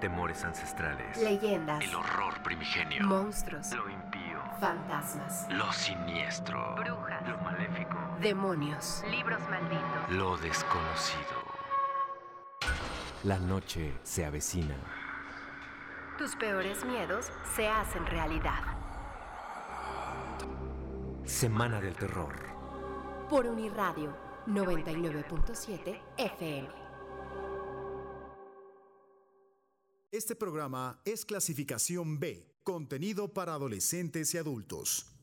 Temores ancestrales. Leyendas. El horror primigenio. Monstruos. Lo impío. Fantasmas. Lo siniestro. Brujas. Lo maléfico. Demonios. Libros malditos. Lo desconocido. La noche se avecina. Tus peores miedos se hacen realidad. Semana del terror. Por Uniradio 99.7 FM. Este programa es clasificación B, contenido para adolescentes y adultos.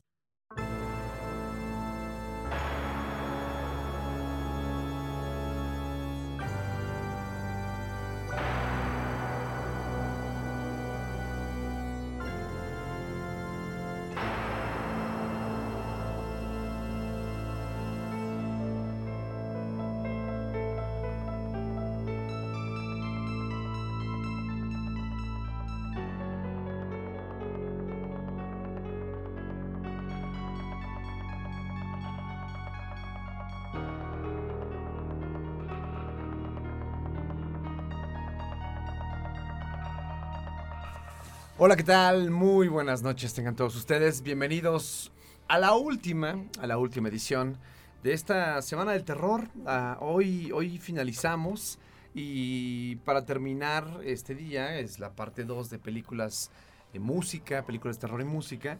Hola, ¿qué tal? Muy buenas noches tengan todos ustedes. Bienvenidos a la última, a la última edición de esta Semana del Terror. Ah, hoy, hoy finalizamos y para terminar este día es la parte 2 de películas de música, películas de terror y música.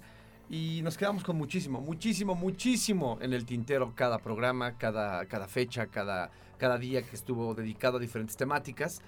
Y nos quedamos con muchísimo, muchísimo, muchísimo en el tintero cada programa, cada, cada fecha, cada, cada día que estuvo dedicado a diferentes temáticas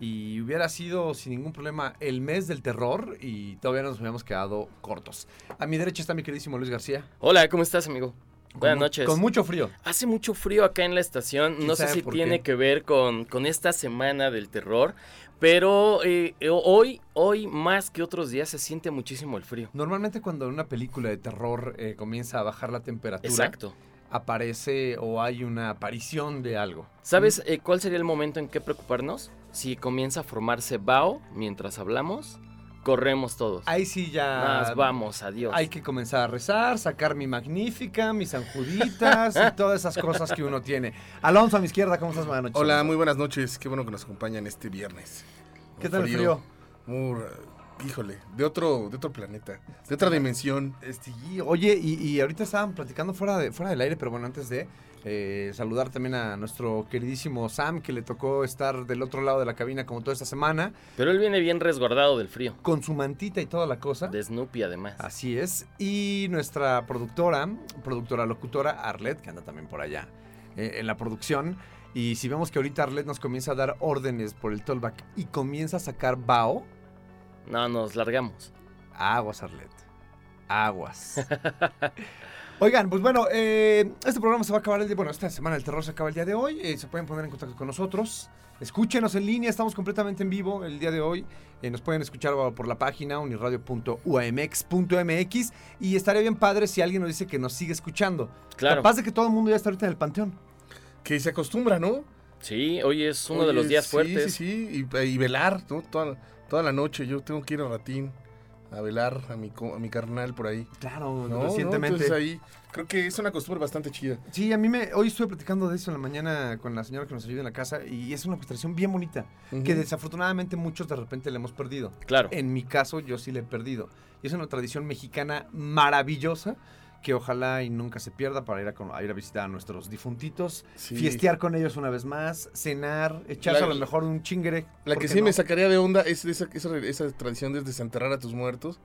y hubiera sido sin ningún problema el mes del terror y todavía nos hubiéramos quedado cortos. A mi derecha está mi queridísimo Luis García. Hola, ¿cómo estás, amigo? Buenas Con noches. Con mucho frío. Hace mucho frío acá en la estación. ¿Quién No sé si tiene qué? que ver con, con esta semana del terror, pero eh, eh, hoy, hoy más que otros días se siente muchísimo el frío. Normalmente cuando en una película de terror eh, comienza a bajar la temperatura, Exacto. Aparece o hay una aparición de algo. ¿Sabes eh, cuál sería el momento en que preocuparnos? Si comienza a formarse Bao mientras hablamos, corremos todos. Ahí sí ya... Más vamos, adiós. Hay que comenzar a rezar, sacar mi magnífica, mis anjuditas y todas esas cosas que uno tiene. Alonso a mi izquierda, ¿cómo estás? Buenas noches. Hola, muy buenas noches. Qué bueno que nos acompañan este viernes. ¿Qué tal el frío? Muy, híjole, de otro, de otro planeta, de otra dimensión. Este, y, oye, y, y ahorita estaban platicando fuera, de, fuera del aire, pero bueno, antes de eh, saludar también a nuestro queridísimo Sam, que le tocó estar del otro lado de la cabina como toda esta semana, Pero él viene bien resguardado del frío. con su mantita y toda la cosa. De Snoopy, además. Así es. Y nuestra productora, productora locutora Arlet, que anda también por allá eh, en la producción. Y si vemos que ahorita Arlet nos comienza a dar órdenes por el tollback y comienza a sacar bao, No, nos largamos. Aguas, Arlet. Aguas. Oigan, pues bueno, eh, este programa se va a acabar el día. Bueno, esta semana el terror se acaba el día de hoy. eh, se pueden poner en contacto con nosotros. Escúchenos en línea, estamos completamente en vivo el día de hoy. Eh, nos pueden escuchar por la página uniradio.umx.mx. Y estaría bien padre si alguien nos dice que nos sigue escuchando. Claro. Capaz de que todo el mundo ya está ahorita en el panteón. Que se acostumbra, ¿no? Sí, hoy es uno de los días sí, fuertes. Sí, sí, y, y velar, ¿no? Toda, toda la noche. Yo tengo que ir a ratín a velar a mi, co- a mi carnal por ahí. Claro, ¿no? recientemente. ¿no? Entonces ahí creo que es una costumbre bastante chida. Sí, a mí me. Hoy estuve platicando de eso en la mañana con la señora que nos ayuda en la casa. Y es una tradición bien bonita. Que Ujú. desafortunadamente muchos de repente le hemos perdido. Claro. En mi caso, yo sí le he perdido. Y es una tradición mexicana maravillosa que ojalá y nunca se pierda para ir a, ir a visitar a nuestros difuntitos, Sí. fiestear con ellos una vez más, cenar, echarse La- a lo mejor un chingere. La ¿por que sí no? me sacaría de onda es esa, esa, esa tradición de desenterrar a tus muertos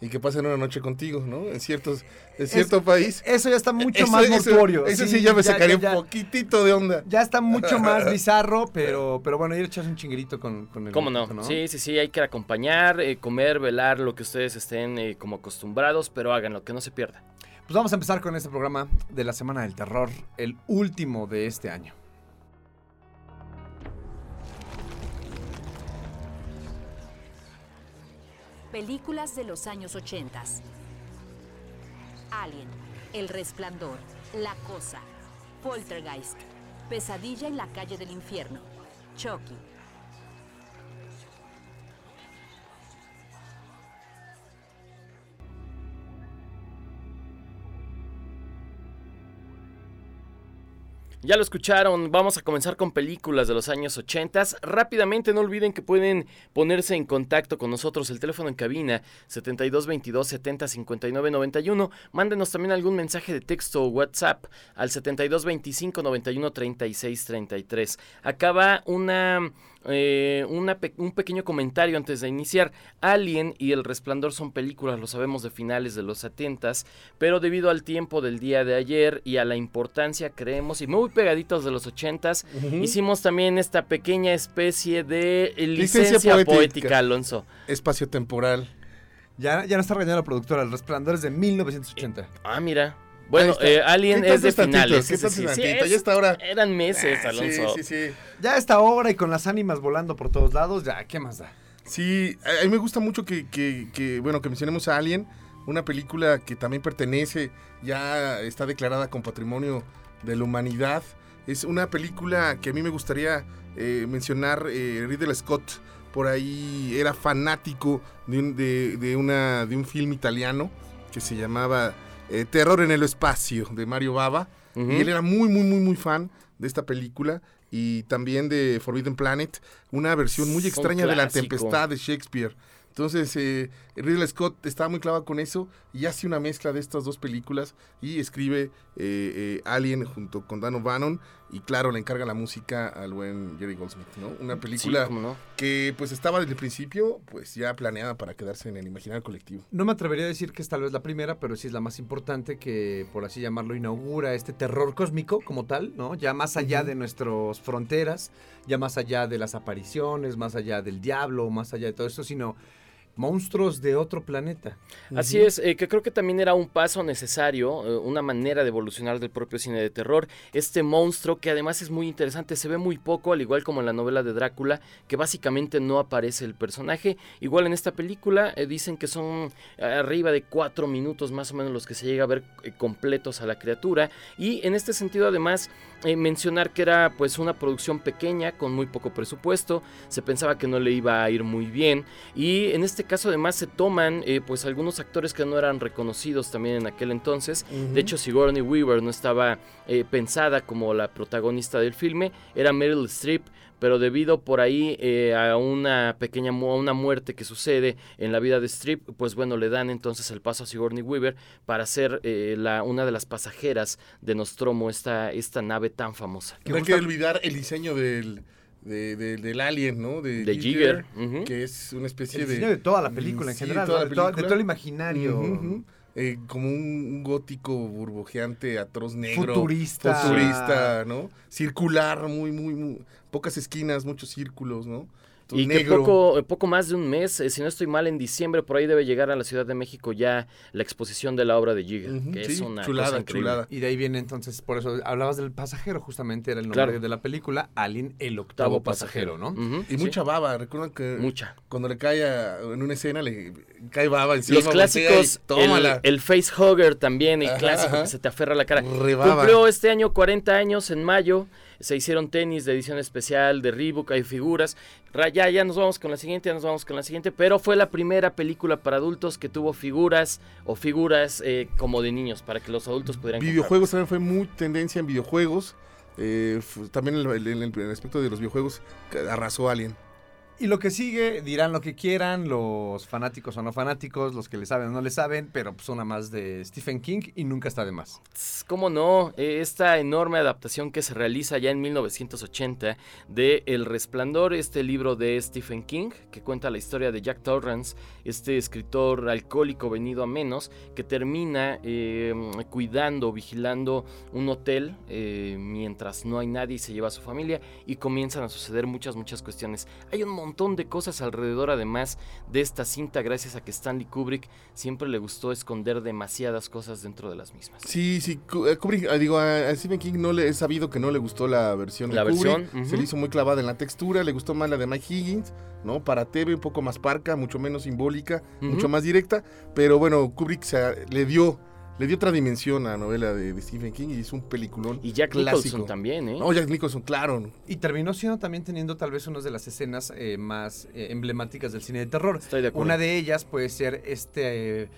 y que pasen una noche contigo, ¿no? En ciertos, en cierto país. Eso ya está mucho Eso- más mortuorio. Eso sí, ya me sacaría un poquitito de onda. Ya está mucho más bizarro, pero, pero bueno, ir a echarse un chinguerito con, con el ¿Cómo no? Sí, sí, sí, hay que acompañar, eh, comer, velar, lo que ustedes estén eh, como acostumbrados, pero háganlo, que no se pierda. Pues vamos a empezar con este programa de la Semana del Terror, el último de este año. Películas de los años 80. Alien, El Resplandor, La Cosa, Poltergeist, Pesadilla en la calle del infierno, Chucky. Ya lo escucharon, vamos a comenzar con películas de los años 80. Rápidamente, no olviden que pueden ponerse en contacto con nosotros. El teléfono en cabina 7222 70 59 91. Mándenos también algún mensaje de texto o WhatsApp al 7225 91 36 33. Acaba una eh, una pe- un pequeño comentario antes de iniciar. Alien y El Resplandor son películas, lo sabemos, de finales de los 70 pero debido al tiempo del día de ayer y a la importancia, creemos, y muy pegaditos de los 80 hicimos también esta pequeña especie de eh, Licencia licencia, poética. poética. Alonso. Espacio temporal. Ya, ya no está regañando la productora, El Resplandor es de 1980. Ah, mira. Bueno, está. eh, Alien ¿Qué es de finales. ¿Qué es tanto es decir, sí, es- Ya está ahora. Eran meses, Ah, Alonso. Sí, sí, sí. Ya a esta hora y con las ánimas volando por todos lados, ya, ¿qué más da? Sí, a a mí me gusta mucho que, que- que, bueno, que mencionemos a Alien, una película que también pertenece, ya está declarada con patrimonio de la humanidad. Es una película que a mí me gustaría eh, mencionar, eh, Ridley Scott, por ahí era fanático de un, de, de una, de un film italiano que se llamaba eh, Terror en el Espacio, de Mario Bava. Ujú. Y él era muy, muy, muy, muy fan de esta película y también de Forbidden Planet, una versión muy extraña de La. Tempestad de Shakespeare. Entonces, eh, Ridley Scott estaba muy clavado con eso y hace una mezcla de estas dos películas y escribe eh, eh, Alien junto con Dan O'Bannon y claro, le encarga la música al buen Jerry Goldsmith, ¿no? Una película no. que pues estaba desde el principio pues ya planeada para quedarse en el imaginario colectivo. No me atrevería a decir que es tal vez la primera, pero sí es la más importante que, por así llamarlo, inaugura este terror cósmico como tal, ¿no? Ya más allá de nuestras fronteras, ya más allá de las apariciones, más allá del diablo, más allá de todo esto, sino monstruos de otro planeta. Así es, eh, que creo que también era un paso necesario, eh, una manera de evolucionar del propio cine de terror. Este monstruo que además es muy interesante, se ve muy poco, al igual como en la novela de Drácula, que básicamente no aparece el personaje. Igual en esta película eh, dicen que son arriba de cuatro minutos más o menos los que se llega a ver eh, completos a la criatura. Y en este sentido además eh, mencionar que era pues una producción pequeña con muy poco presupuesto, se pensaba que no le iba a ir muy bien y en este caso además se toman eh, pues algunos actores que no eran reconocidos también en aquel entonces. De hecho Sigourney Weaver no estaba eh, pensada como la protagonista del filme, era Meryl Streep. Pero debido por ahí eh, a una pequeña mu- a una muerte que sucede en la vida de Streep, pues bueno, le dan entonces el paso a Sigourney Weaver para ser eh, la, una de las pasajeras de Nostromo, esta, esta nave tan famosa. No hay que olvidar el diseño del, de- de- del alien, ¿no? De, De Jigger. ujú. que es una especie El de... diseño de toda la película en Sí, general, toda ¿no? la de, todo, de película. todo el imaginario. Ujú, ujú. Eh, como un, un gótico burbujeante, atroz negro. Futurista. Futurista, ¿no? Circular, muy, muy, muy... Pocas esquinas, muchos círculos, ¿no? Y que negro. poco, eh, poco más de un mes, eh, si no estoy mal, en diciembre por ahí debe llegar a la Ciudad de México ya la exposición de la obra de Giga, que sí, es una chulada, cosa chulada. Y de ahí viene entonces, por eso hablabas del pasajero, justamente era el nombre Claro. de la película, Alien, el octavo Octavo pasajero, ¿no? Y sí, mucha baba, recuerdan que mucha. cuando le cae a- en una escena, le cae baba encima. Los clásicos, el, el facehugger también, el Ajá, clásico ajá. que se te aferra a la cara. Rebaba. Cumplió este año 40 años en mayo. Se hicieron tenis de edición especial de Reebok, hay figuras. Ra- Ya, ya nos vamos con la siguiente, ya nos vamos con la siguiente. Pero fue la primera película para adultos que tuvo figuras o figuras eh, como de niños para que los adultos pudieran. Videojuegos también fue muy tendencia en videojuegos. Eh, también en el, el- el aspecto de los videojuegos arrasó Alien. Y lo que sigue, dirán lo que quieran, los fanáticos o no fanáticos, los que le saben o no le saben, pero pues una más de Stephen King y nunca está de más. ¿Cómo no? Eh, Esta enorme adaptación que se realiza ya en 1980 de El Resplandor, este libro de Stephen King, que cuenta la historia de Jack Torrance, este escritor alcohólico venido a menos, que termina eh, cuidando, vigilando un hotel eh, mientras no hay nadie y se lleva a su familia y comienzan a suceder muchas, muchas cuestiones. Hay un montón de cosas alrededor además de esta cinta gracias a que Stanley Kubrick siempre le gustó esconder demasiadas cosas dentro de las mismas. Sí, sí, eh, Kubrick, ah, digo, a Stephen King no le he sabido que no le gustó la versión de La Kubrick. versión, Se le hizo muy clavada en la textura, le gustó más la de Mike Higgins, ¿no? Para TV, un poco más parca, mucho menos simbólica, mucho más directa. Pero bueno, Kubrick se- le dio le dio otra dimensión a la novela de, de Stephen King y hizo un peliculón. Y Jack clásico. Nicholson también, ¿eh? No, Jack Nicholson, claro. Y terminó siendo también teniendo tal vez una de las escenas eh, más eh, emblemáticas del cine de terror. Estoy de acuerdo. Una de ellas puede ser este... eh,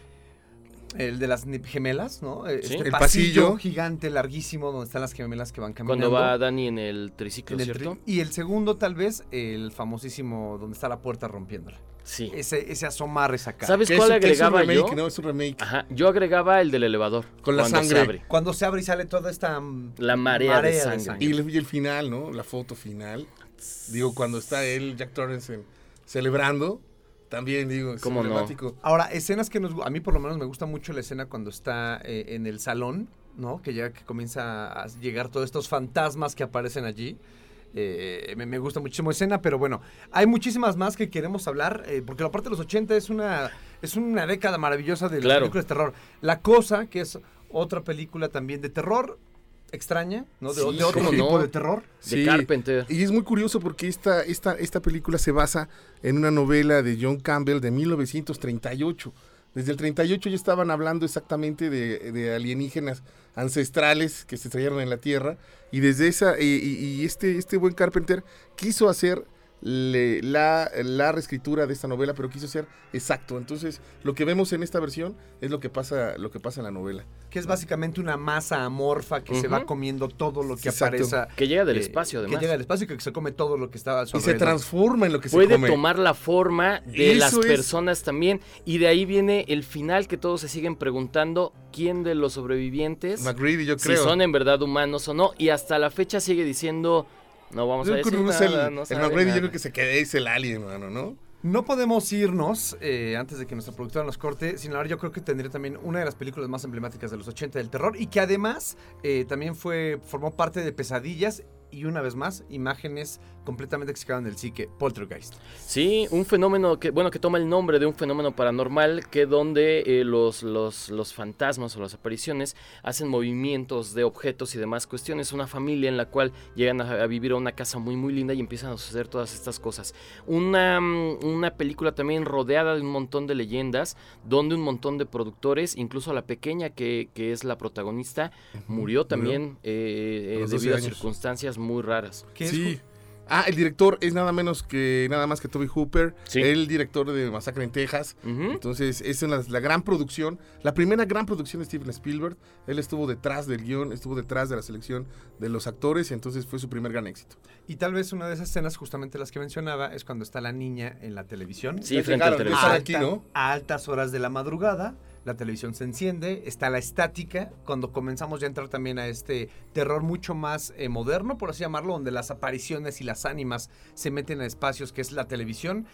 el de las gemelas, ¿no? Sí. Este El pasillo, pasillo. gigante, larguísimo, donde están las gemelas que van caminando. Cuando va Dani en el triciclo, en el ¿cierto? tri- y el segundo, tal vez, el famosísimo donde está la puerta rompiéndola. Sí. Ese, ese asomar esa cara. ¿Sabes es cuál es un agregaba remake, yo? ¿no? Es un remake. Ajá, yo agregaba el del elevador. Con la cuando se sangre. abre. Cuando se abre y sale toda esta mm, La marea de sangre. Y el, y el final, ¿no? La foto final. Digo, cuando está él, Jack Torrance, celebrando, también digo, es ¿Cómo no? Ahora, escenas que nos... A mí por lo menos me gusta mucho la escena cuando está eh, en el salón, ¿no? Que ya que comienza a llegar todos estos fantasmas que aparecen allí. Eh, me, me gusta muchísimo escena, pero bueno, hay muchísimas más que queremos hablar, eh, porque la parte de los 80 es una, es una década maravillosa de las Claro. películas de terror. La Cosa, que es otra película también de terror, extraña, ¿no? De, Sí, de otro tipo no. de terror. De Sí. Carpenter. Y es muy curioso porque esta, esta, esta película se basa en una novela de John Campbell de 1938. Desde el 38 ya estaban hablando exactamente de, de alienígenas ancestrales que se estrellaron en la Tierra. Y desde esa, y este, este buen Carpenter quiso hacer le- la, la reescritura de esta novela, pero quiso ser exacto. Entonces, lo que vemos en esta versión es lo que pasa, lo que pasa en la novela. Que es básicamente una masa amorfa que se va comiendo todo lo que Exacto. aparece. Que llega del eh, espacio, además. Que llega del espacio y que se come todo lo que está a su Y se transforma en lo que se Puede come. tomar la forma de Eso las es. personas también. Y de ahí viene el final que todos se siguen preguntando quién de los sobrevivientes, McGreedy, yo si creo. son en verdad humanos o no. Y hasta la fecha sigue diciendo, no vamos a decir nada, el, no el yo nada". creo que se queda, es el alien, mano, ¿no? No podemos irnos eh, antes de que nuestra productora nos corte, sin hablar, yo creo que tendría también una de las películas más emblemáticas de los 80 del terror y que además eh, también fue formó parte de Pesadillas y una vez más imágenes completamente se quedaron del psique, Poltergeist. Sí, un fenómeno que, bueno, que toma el nombre de un fenómeno paranormal que donde eh, los, los, los fantasmas o las apariciones hacen movimientos de objetos y demás cuestiones. Una familia en la cual llegan a, a vivir a una casa muy muy linda y empiezan a suceder todas estas cosas. Una, mm, una película también rodeada de un montón de leyendas, donde un montón de productores, incluso la pequeña que, que es la protagonista, murió también eh, eh, los 12 debido a circunstancias muy raras. Es sí. Ah, el director es nada menos que nada más que Toby Hooper, Sí. el director de Masacre en Texas. Ujú. Entonces, es una- la gran producción, la primera gran producción de Steven Spielberg. Él estuvo detrás del guion, estuvo detrás de la selección de los actores, y entonces fue su primer gran éxito. y tal vez una de esas escenas, justamente las que mencionaba, es cuando está la niña en la televisión. Sí, frente al televisor. están aquí, ¿no? a altas horas de la madrugada. La televisión se enciende, está la estática, cuando comenzamos ya a entrar también a este terror mucho más eh, moderno, por así llamarlo, donde las apariciones y las ánimas se meten a espacios que es la televisión,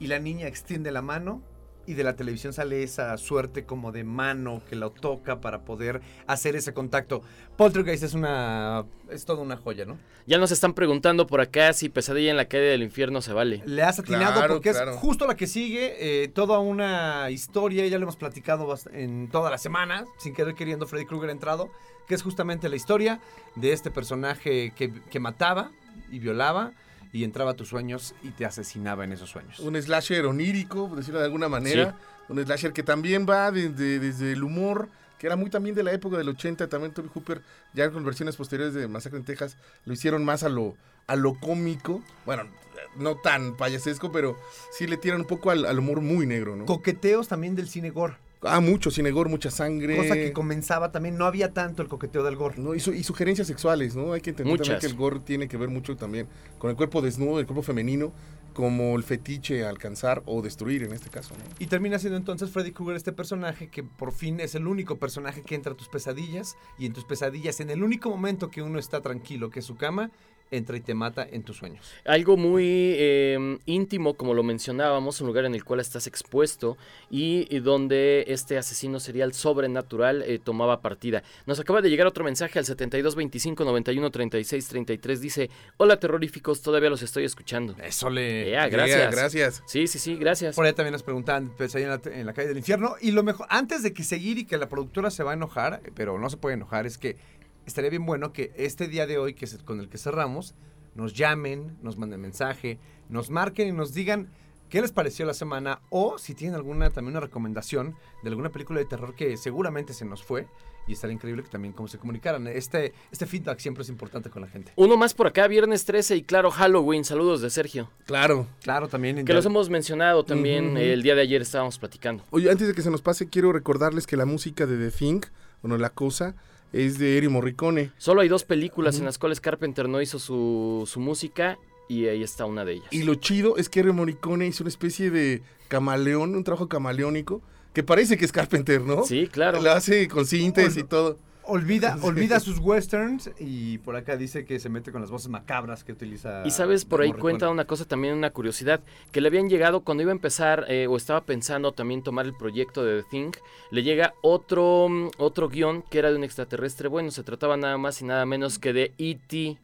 y la niña extiende la mano, y de la televisión sale esa suerte como de mano que lo toca para poder hacer ese contacto. Poltergeist es una... es toda una joya, ¿no? Ya nos están preguntando por acá si Pesadilla en la calle del infierno se vale. Le has atinado Claro, porque claro. es justo la que sigue, eh, toda una historia, ya lo hemos platicado en toda la semana, sin querer queriendo Freddy Krueger entrado, que es justamente la historia de este personaje que, que mataba y violaba y entraba a tus sueños y te asesinaba en esos sueños. Un slasher onírico, por decirlo de alguna manera. Un slasher que también va desde, desde el humor, que era muy también de la época del 80. También Toby Hooper, ya con versiones posteriores de Masacre en Texas, lo hicieron más a lo, a lo cómico. Bueno, no tan payasesco, pero sí le tiran un poco al, al humor muy negro, ¿no? Coqueteos también del cine gore, Ah, mucho cinegor, mucha sangre. cosa que comenzaba también, no había tanto el coqueteo del gore. No, y, su- y sugerencias sexuales, ¿no? Hay que entender también que el gore tiene que ver mucho también con el cuerpo desnudo, el cuerpo femenino, como el fetiche a alcanzar o destruir en este caso, ¿no? Y termina siendo entonces Freddy Krueger este personaje que por fin es el único personaje que entra a tus pesadillas y en tus pesadillas, en el único momento que uno está tranquilo, que es su cama, entra y te mata en tus sueños. Algo muy eh, íntimo, como lo mencionábamos, un lugar en el cual estás expuesto y, y donde este asesino serial sobrenatural eh, tomaba partida. Nos acaba de llegar otro mensaje al 72 25 91 36 33. Dice: Hola terroríficos, todavía los estoy escuchando. Eso le... Gracias. Yeah, gracias. Sí, sí, sí, gracias. Por ahí también nos preguntaban, pues ahí en la, en la calle del infierno. Y lo mejor, antes de que seguir y que la productora se va a enojar, pero no se puede enojar, es que estaría bien bueno que este día de hoy, que es con el que cerramos, nos llamen, nos manden mensaje, nos marquen y nos digan qué les pareció la semana o si tienen alguna también una recomendación de alguna película de terror que seguramente se nos fue y estaría increíble que también como se comunicaran. Este, este feedback siempre es importante con la gente. Uno más por acá, viernes 13 y claro, Halloween. Saludos de Sergio. Claro. Claro, también. Que los hemos mencionado también. El día de ayer estábamos platicando. Oye, antes de que se nos pase, quiero recordarles que la música de The Thing, bueno, La Cosa, es de Eri Morricone. Solo hay dos películas en las cuales Carpenter no hizo su, su música y ahí está una de ellas. Y lo chido es que Eri Morricone hizo una especie de camaleón, un trabajo camaleónico, que parece que es Carpenter, ¿no? Sí, claro. Lo hace con cintas y todo. Olvida, olvida sus westerns y por acá dice que se mete con las voces macabras que utiliza. Y sabes, por ahí Morricone. cuenta una cosa también, una curiosidad, que le habían llegado cuando iba a empezar eh, o estaba pensando también tomar el proyecto de The Thing, le llega otro, otro guion que era de un extraterrestre. Bueno, se trataba nada más y nada menos que de E.T.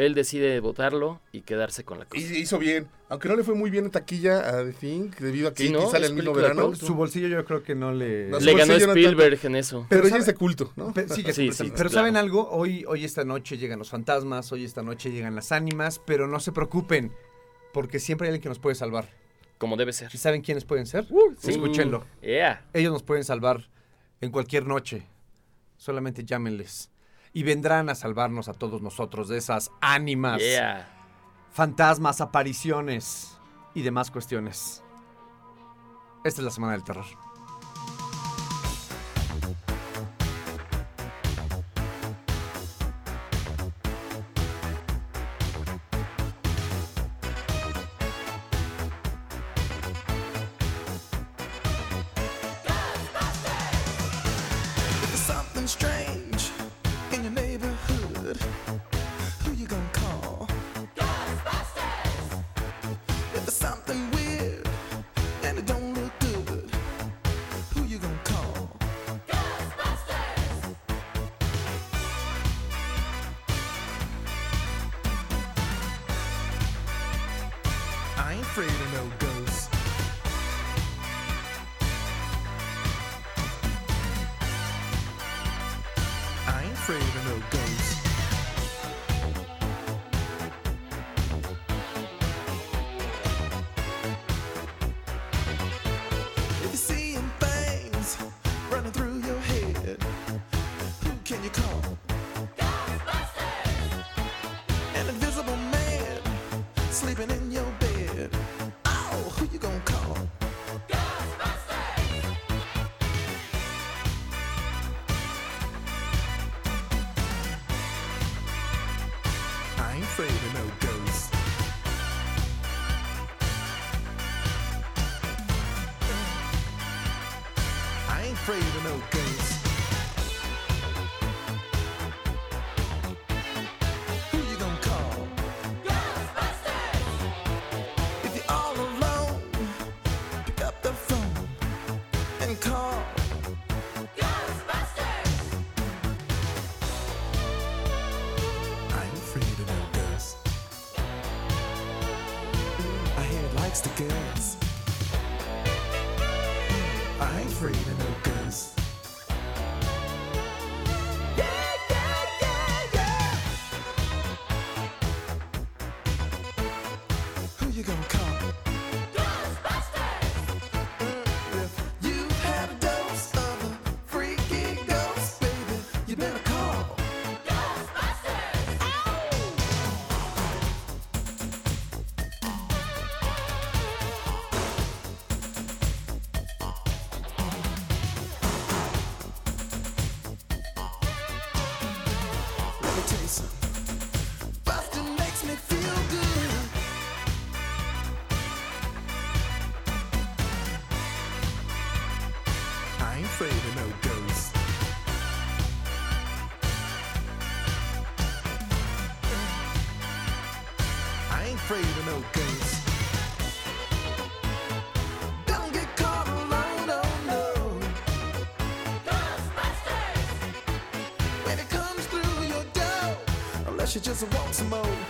Él decide votarlo y quedarse con la Y cosa. hizo bien. Aunque no le fue muy bien en taquilla a The Thing, debido a que Sí, E.T. ¿no? sale el mismo verano. culto. Su bolsillo yo creo que no le... No, Le ganó no Spielberg en eso. Pero, Pero ya es de culto, ¿no? Pe- sí, Sí, sí, pero claro. ¿saben algo? Hoy, hoy esta noche llegan los fantasmas, hoy esta noche llegan las ánimas, pero no se preocupen, porque siempre hay alguien que nos puede salvar. Como debe ser. ¿Y saben quiénes pueden ser? Sí. Escúchenlo. Yeah. Ellos nos pueden salvar en cualquier noche. Solamente llámenles. Y vendrán a salvarnos a todos nosotros de esas ánimas, Yeah. fantasmas, apariciones y demás cuestiones. Esta es la semana del terror. I ain't afraid of no ghosts. just walk some more.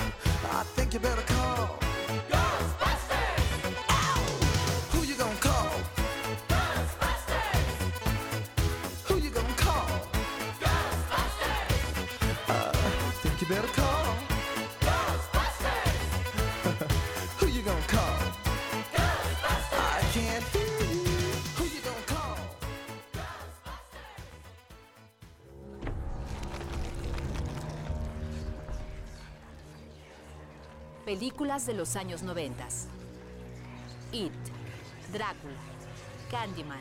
Películas de los años 90. It, Drácula, Candyman,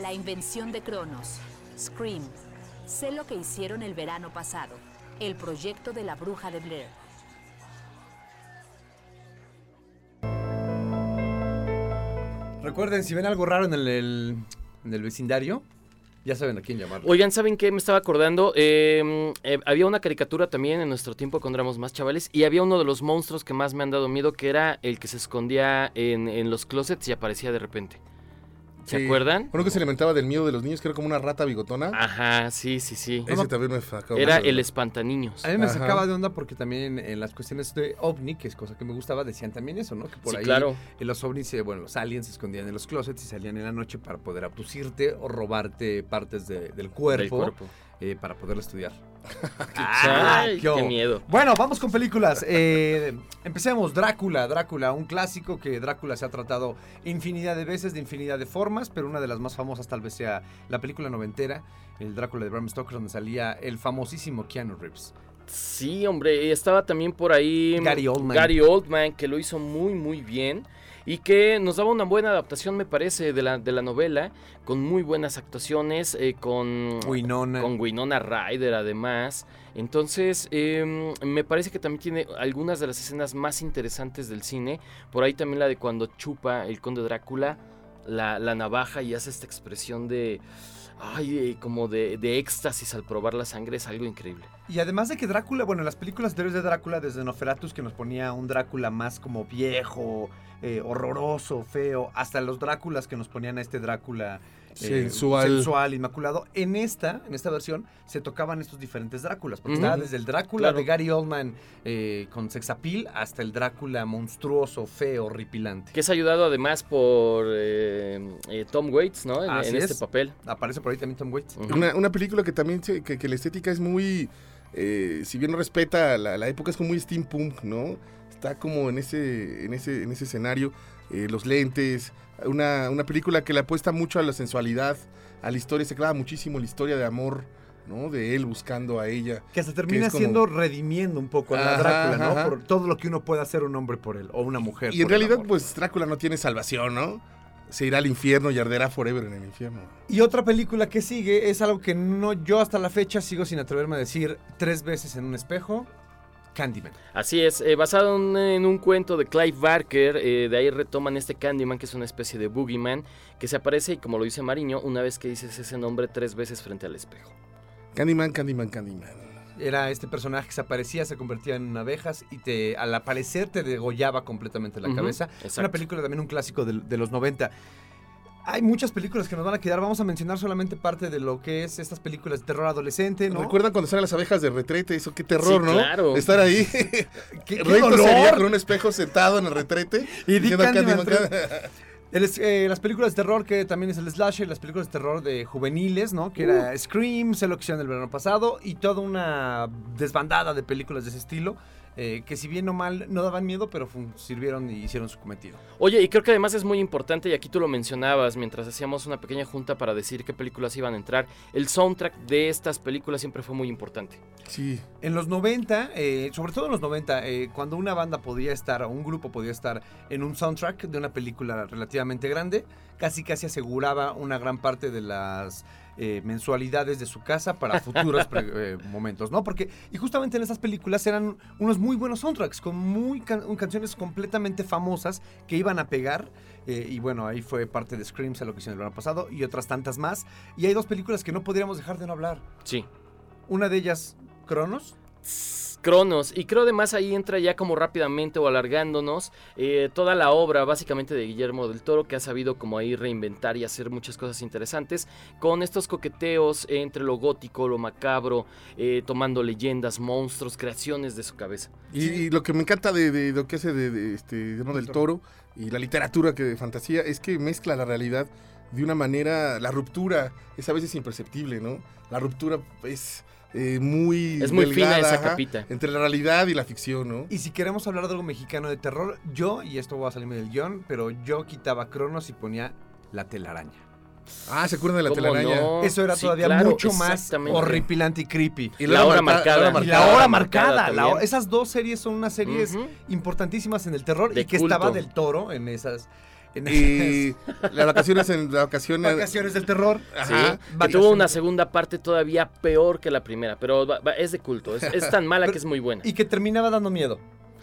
La invención de Cronos, Scream, Sé lo que hicieron el verano pasado, El proyecto de la bruja de Blair. Recuerden, si ven algo raro en el, en el vecindario, ya saben a quién llamarlo. Oigan, ¿saben qué? Me estaba acordando. Eh, eh, había una caricatura también en nuestro tiempo cuando éramos más chavales. Y había uno de los monstruos que más me han dado miedo, que era el que se escondía en, en los closets y aparecía de repente. ¿Se Sí. acuerdan? Uno que se alimentaba del miedo de los niños, que era como una rata bigotona. Ajá, sí, sí, sí. Ese también me sacó Era el espantaniños. A mí me Ajá. sacaba de onda porque también en, en las cuestiones de ovni, que es cosa que me gustaba, decían también eso, ¿no? Que por Sí, ahí claro. los ovnis, eh, bueno, los aliens se escondían en los closets y salían en la noche para poder abducirte o robarte partes de- del cuerpo, Del cuerpo. Eh, para poderlo estudiar. Ay, qué hubo. miedo. Bueno, vamos con películas. Eh, empecemos. Drácula, Drácula, un clásico que Drácula se ha tratado infinidad de veces, de infinidad de formas, pero una de las más famosas tal vez sea la película noventera, el Drácula de Bram Stoker, donde salía el famosísimo Keanu Reeves. Sí, hombre, y estaba también por ahí Gary Oldman. Gary Oldman, que lo hizo muy, muy bien. Y que nos daba una buena adaptación, me parece, de la, de la novela, con muy buenas actuaciones, eh, con, Winona. con Winona Ryder además. Entonces, em, me parece que también tiene algunas de las escenas más interesantes del cine. Por ahí también la de cuando chupa el conde Drácula la, la navaja y hace esta expresión de... Ay, eh, como de, de éxtasis al probar la sangre, es algo increíble. Y además de que Drácula, bueno, las películas anteriores de Drácula, desde Nosferatus, que nos ponía un Drácula más como viejo, eh, horroroso, feo, hasta los Dráculas que nos ponían a este Drácula eh, Sensual. sensual, inmaculado. En esta, en esta versión, se tocaban estos diferentes Dráculas, porque estaba desde el Drácula Claro. de Gary Oldman eh, con sexapil hasta el Drácula monstruoso, feo, horripilante. Que es ayudado además por eh, eh, Tom Waits, ¿no? En, Así en este es. papel. Aparece por ahí también Tom Waits. Una, una película que también, se- que, que la estética es muy, eh, si bien no respeta la, la época, es como muy steampunk, ¿no? Está como en ese, en ese, en ese escenario, eh, los lentes, una, una película que le apuesta mucho a la sensualidad, a la historia, se clava muchísimo en la historia de amor, ¿no? De él buscando a ella. Que se termina como- siendo redimiendo un poco a la Ajá, Drácula, ¿no? ajá. Por todo lo que uno puede hacer un hombre por él, o una mujer. Y en por el realidad, pues Drácula no tiene salvación, ¿no? Se irá al infierno y arderá forever en el infierno. Y otra película que sigue es algo que no yo hasta la fecha sigo sin atreverme a decir tres veces en un espejo. Candyman. Así es, eh, basado en, en un cuento de Clive Barker, eh, de ahí retoman este Candyman, que es una especie de boogeyman, que se aparece, y como lo dice Mariño, una vez que dices ese nombre tres veces frente al espejo. Candyman, Candyman, Candyman. Era este personaje que se aparecía, se convertía en abejas y te, al aparecer te degollaba completamente la cabeza. exacto. Una película también un clásico de, de los 90. Hay muchas películas que nos van a quedar. Vamos a mencionar solamente parte de lo que es estas películas de terror adolescente, ¿no? ¿Recuerdan cuando salen las abejas de retrete? Eso, qué terror, Sí, ¿no? claro. Estar ahí. ¿Qué, qué sería con un espejo sentado en el retrete. Y Dick El es- eh, las películas de terror, que también es el slasher, las películas de terror de juveniles, ¿no? Que era Scream, Sé lo que hicieron el verano pasado, y toda una desbandada de películas de ese estilo, eh, que si bien o mal no daban miedo, pero sirvieron y hicieron su cometido. Oye, y creo que además es muy importante, y aquí tú lo mencionabas mientras hacíamos una pequeña junta para decir qué películas iban a entrar, el soundtrack de estas películas siempre fue muy importante. Sí. En los 90, eh, sobre todo en los 90, eh, cuando una banda podía estar, o un grupo podía estar en un soundtrack de una película relativamente grande, casi casi aseguraba una gran parte de las eh, mensualidades de su casa para futuros eh, momentos, ¿no? Porque, y justamente en esas películas eran unos muy buenos soundtracks, con muy can- canciones completamente famosas que iban a pegar. eh, y bueno, ahí fue parte de Scream, sé lo que hicieron el verano pasado, y otras tantas más. Y hay dos películas que no podríamos dejar de no hablar. Sí. Una de ellas, Cronos. Cronos, y creo además ahí entra ya como rápidamente o alargándonos eh, toda la obra básicamente de Guillermo del Toro que ha sabido como ahí reinventar y hacer muchas cosas interesantes con estos coqueteos entre lo gótico, lo macabro, eh, tomando leyendas, monstruos, creaciones de su cabeza. Y, y lo que me encanta de, de lo que hace de, de este Guillermo del Toro y la literatura que de fantasía es que mezcla la realidad de una manera, la ruptura es a veces imperceptible, ¿no? La ruptura es eh, muy Es muy fina esa ajá, capita. entre la realidad y la ficción, ¿no? Y si queremos hablar de algo mexicano de terror, yo, y esto va a salirme del guion, pero yo quitaba Cronos y ponía la telaraña. Ah, ¿se acuerdan de la ¿Cómo telaraña? no? Eso era Sí, todavía claro, mucho más horripilante y creepy. Y La hora marcada. Y la hora marcada. la también. hora- esas dos series son unas series importantísimas en el terror De y que culto. estaba del toro en esas, Y las vacaciones en las vacaciones. vacaciones del terror. Sí, Ajá. que tuvo una segunda parte todavía peor que la primera, pero va- va- es de culto, es, es tan mala Pero- que es muy buena. Y que terminaba dando miedo.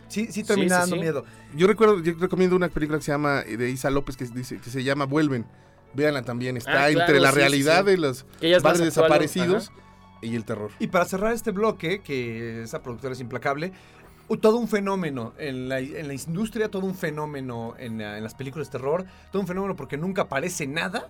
Sí, sí terminaba sí, dando sí. miedo. Yo recuerdo, yo recomiendo una película que se llama de Isa López que dice que se llama Vuelven. Véanla también. Está Ah, entre la sí, sí, realidad sí. de los padres desaparecidos y el terror. Y para cerrar este bloque, que esa productora es implacable, todo un fenómeno en la, industria, todo un fenómeno en, en las películas de terror, todo un fenómeno porque nunca aparece nada,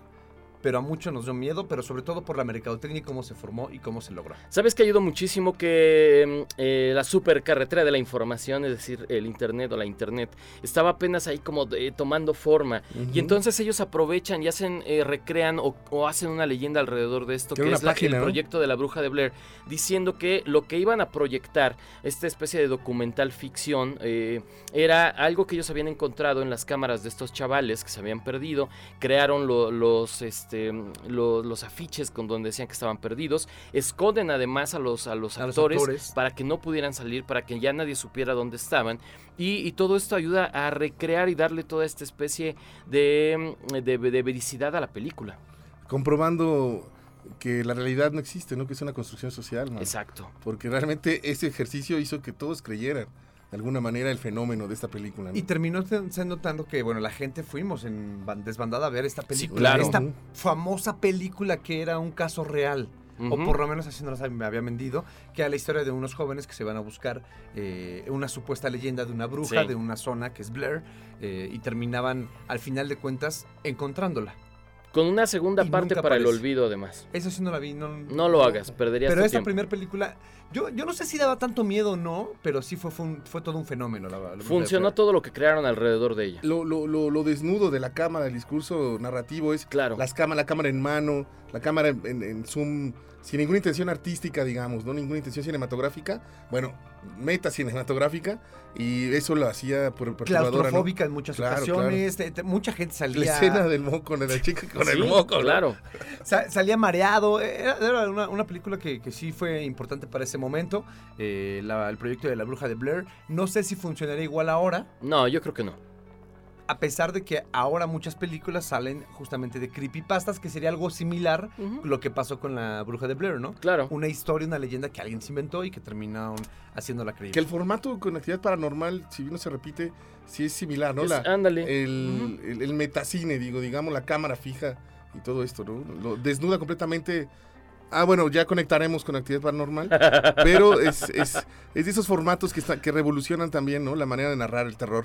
pero a muchos nos dio miedo, pero sobre todo por la mercadotecnia y cómo se formó y cómo se logró. ¿Sabes que ayudó muchísimo que mm, eh, la supercarretera de la información, es decir, el Internet o la Internet, estaba apenas ahí como tomando forma? Y entonces ellos aprovechan y hacen, eh, recrean o, o hacen una leyenda alrededor de esto, Que es la- página, el ¿no? proyecto de la bruja de Blair, diciendo que lo que iban a proyectar, esta especie de documental ficción, eh, era algo que ellos habían encontrado en las cámaras de estos chavales que se habían perdido, crearon lo- los, este, lo- los afiches con donde decían que estaban perdidos, esconden además a los, a los, A los actores, para que no pudieran salir, para que ya nadie supiera dónde estaban. Y, y todo esto ayuda a recrear y darle toda esta especie de, de, de vericidad a la película. Comprobando que la realidad no existe, ¿no? Que es una construcción social, man. Exacto. Porque realmente ese ejercicio hizo que todos creyeran de alguna manera el fenómeno de esta película. ¿no? Y terminó siendo tanto que, bueno, la gente fuimos en ban- desbandada a ver esta película. claro. Esta famosa película que era un caso real. O por lo menos así nos me había vendido, que era la historia de unos jóvenes que se van a buscar eh, una supuesta leyenda de una bruja Sí. de una zona que es Blair eh, y terminaban al final de cuentas encontrándola. Con una segunda Y parte para el olvido además. Esa sí no la vi. No, No lo hagas, perderías Pero tu esta primera película, yo, yo no sé si daba tanto miedo o no, pero sí fue, fue, un- fue todo un fenómeno. La, la Funcionó todo lo que crearon alrededor de ella. Lo, lo- lo- lo desnudo de la cámara, el discurso narrativo es Claro. las cama- la cámara en mano, la cámara en, en- en zoom, sin ninguna intención artística, digamos, no ninguna intención cinematográfica. Bueno, meta cinematográfica, y eso lo hacía por perturbadora. ¿no? Claustrofóbica en muchas Claro, ocasiones. te- te- mucha gente La salía. escena del moco, de la chica con el moco. claro. Sa- salía mareado. Era, era una, una película que, que sí fue importante para ese momento. eh, la- el proyecto de la bruja de Blair. No sé si funcionaría igual ahora. No, yo creo que no. A pesar de que ahora muchas películas salen justamente de creepypastas, que sería algo similar lo que pasó con la bruja de Blair, ¿no? Claro. Una historia, una leyenda que alguien se inventó y que terminaron haciéndola Que creíble. el formato con actividad paranormal, si bien no se repite, sí es similar, ¿no? Es- La- ándale. el, el, el metacine, digo, digamos, la cámara fija y todo esto, ¿no? Lo desnuda completamente. Ah, bueno, ya conectaremos con actividad paranormal, pero es, es, es de esos formatos que, está- que revolucionan también, ¿no? La manera de narrar el terror.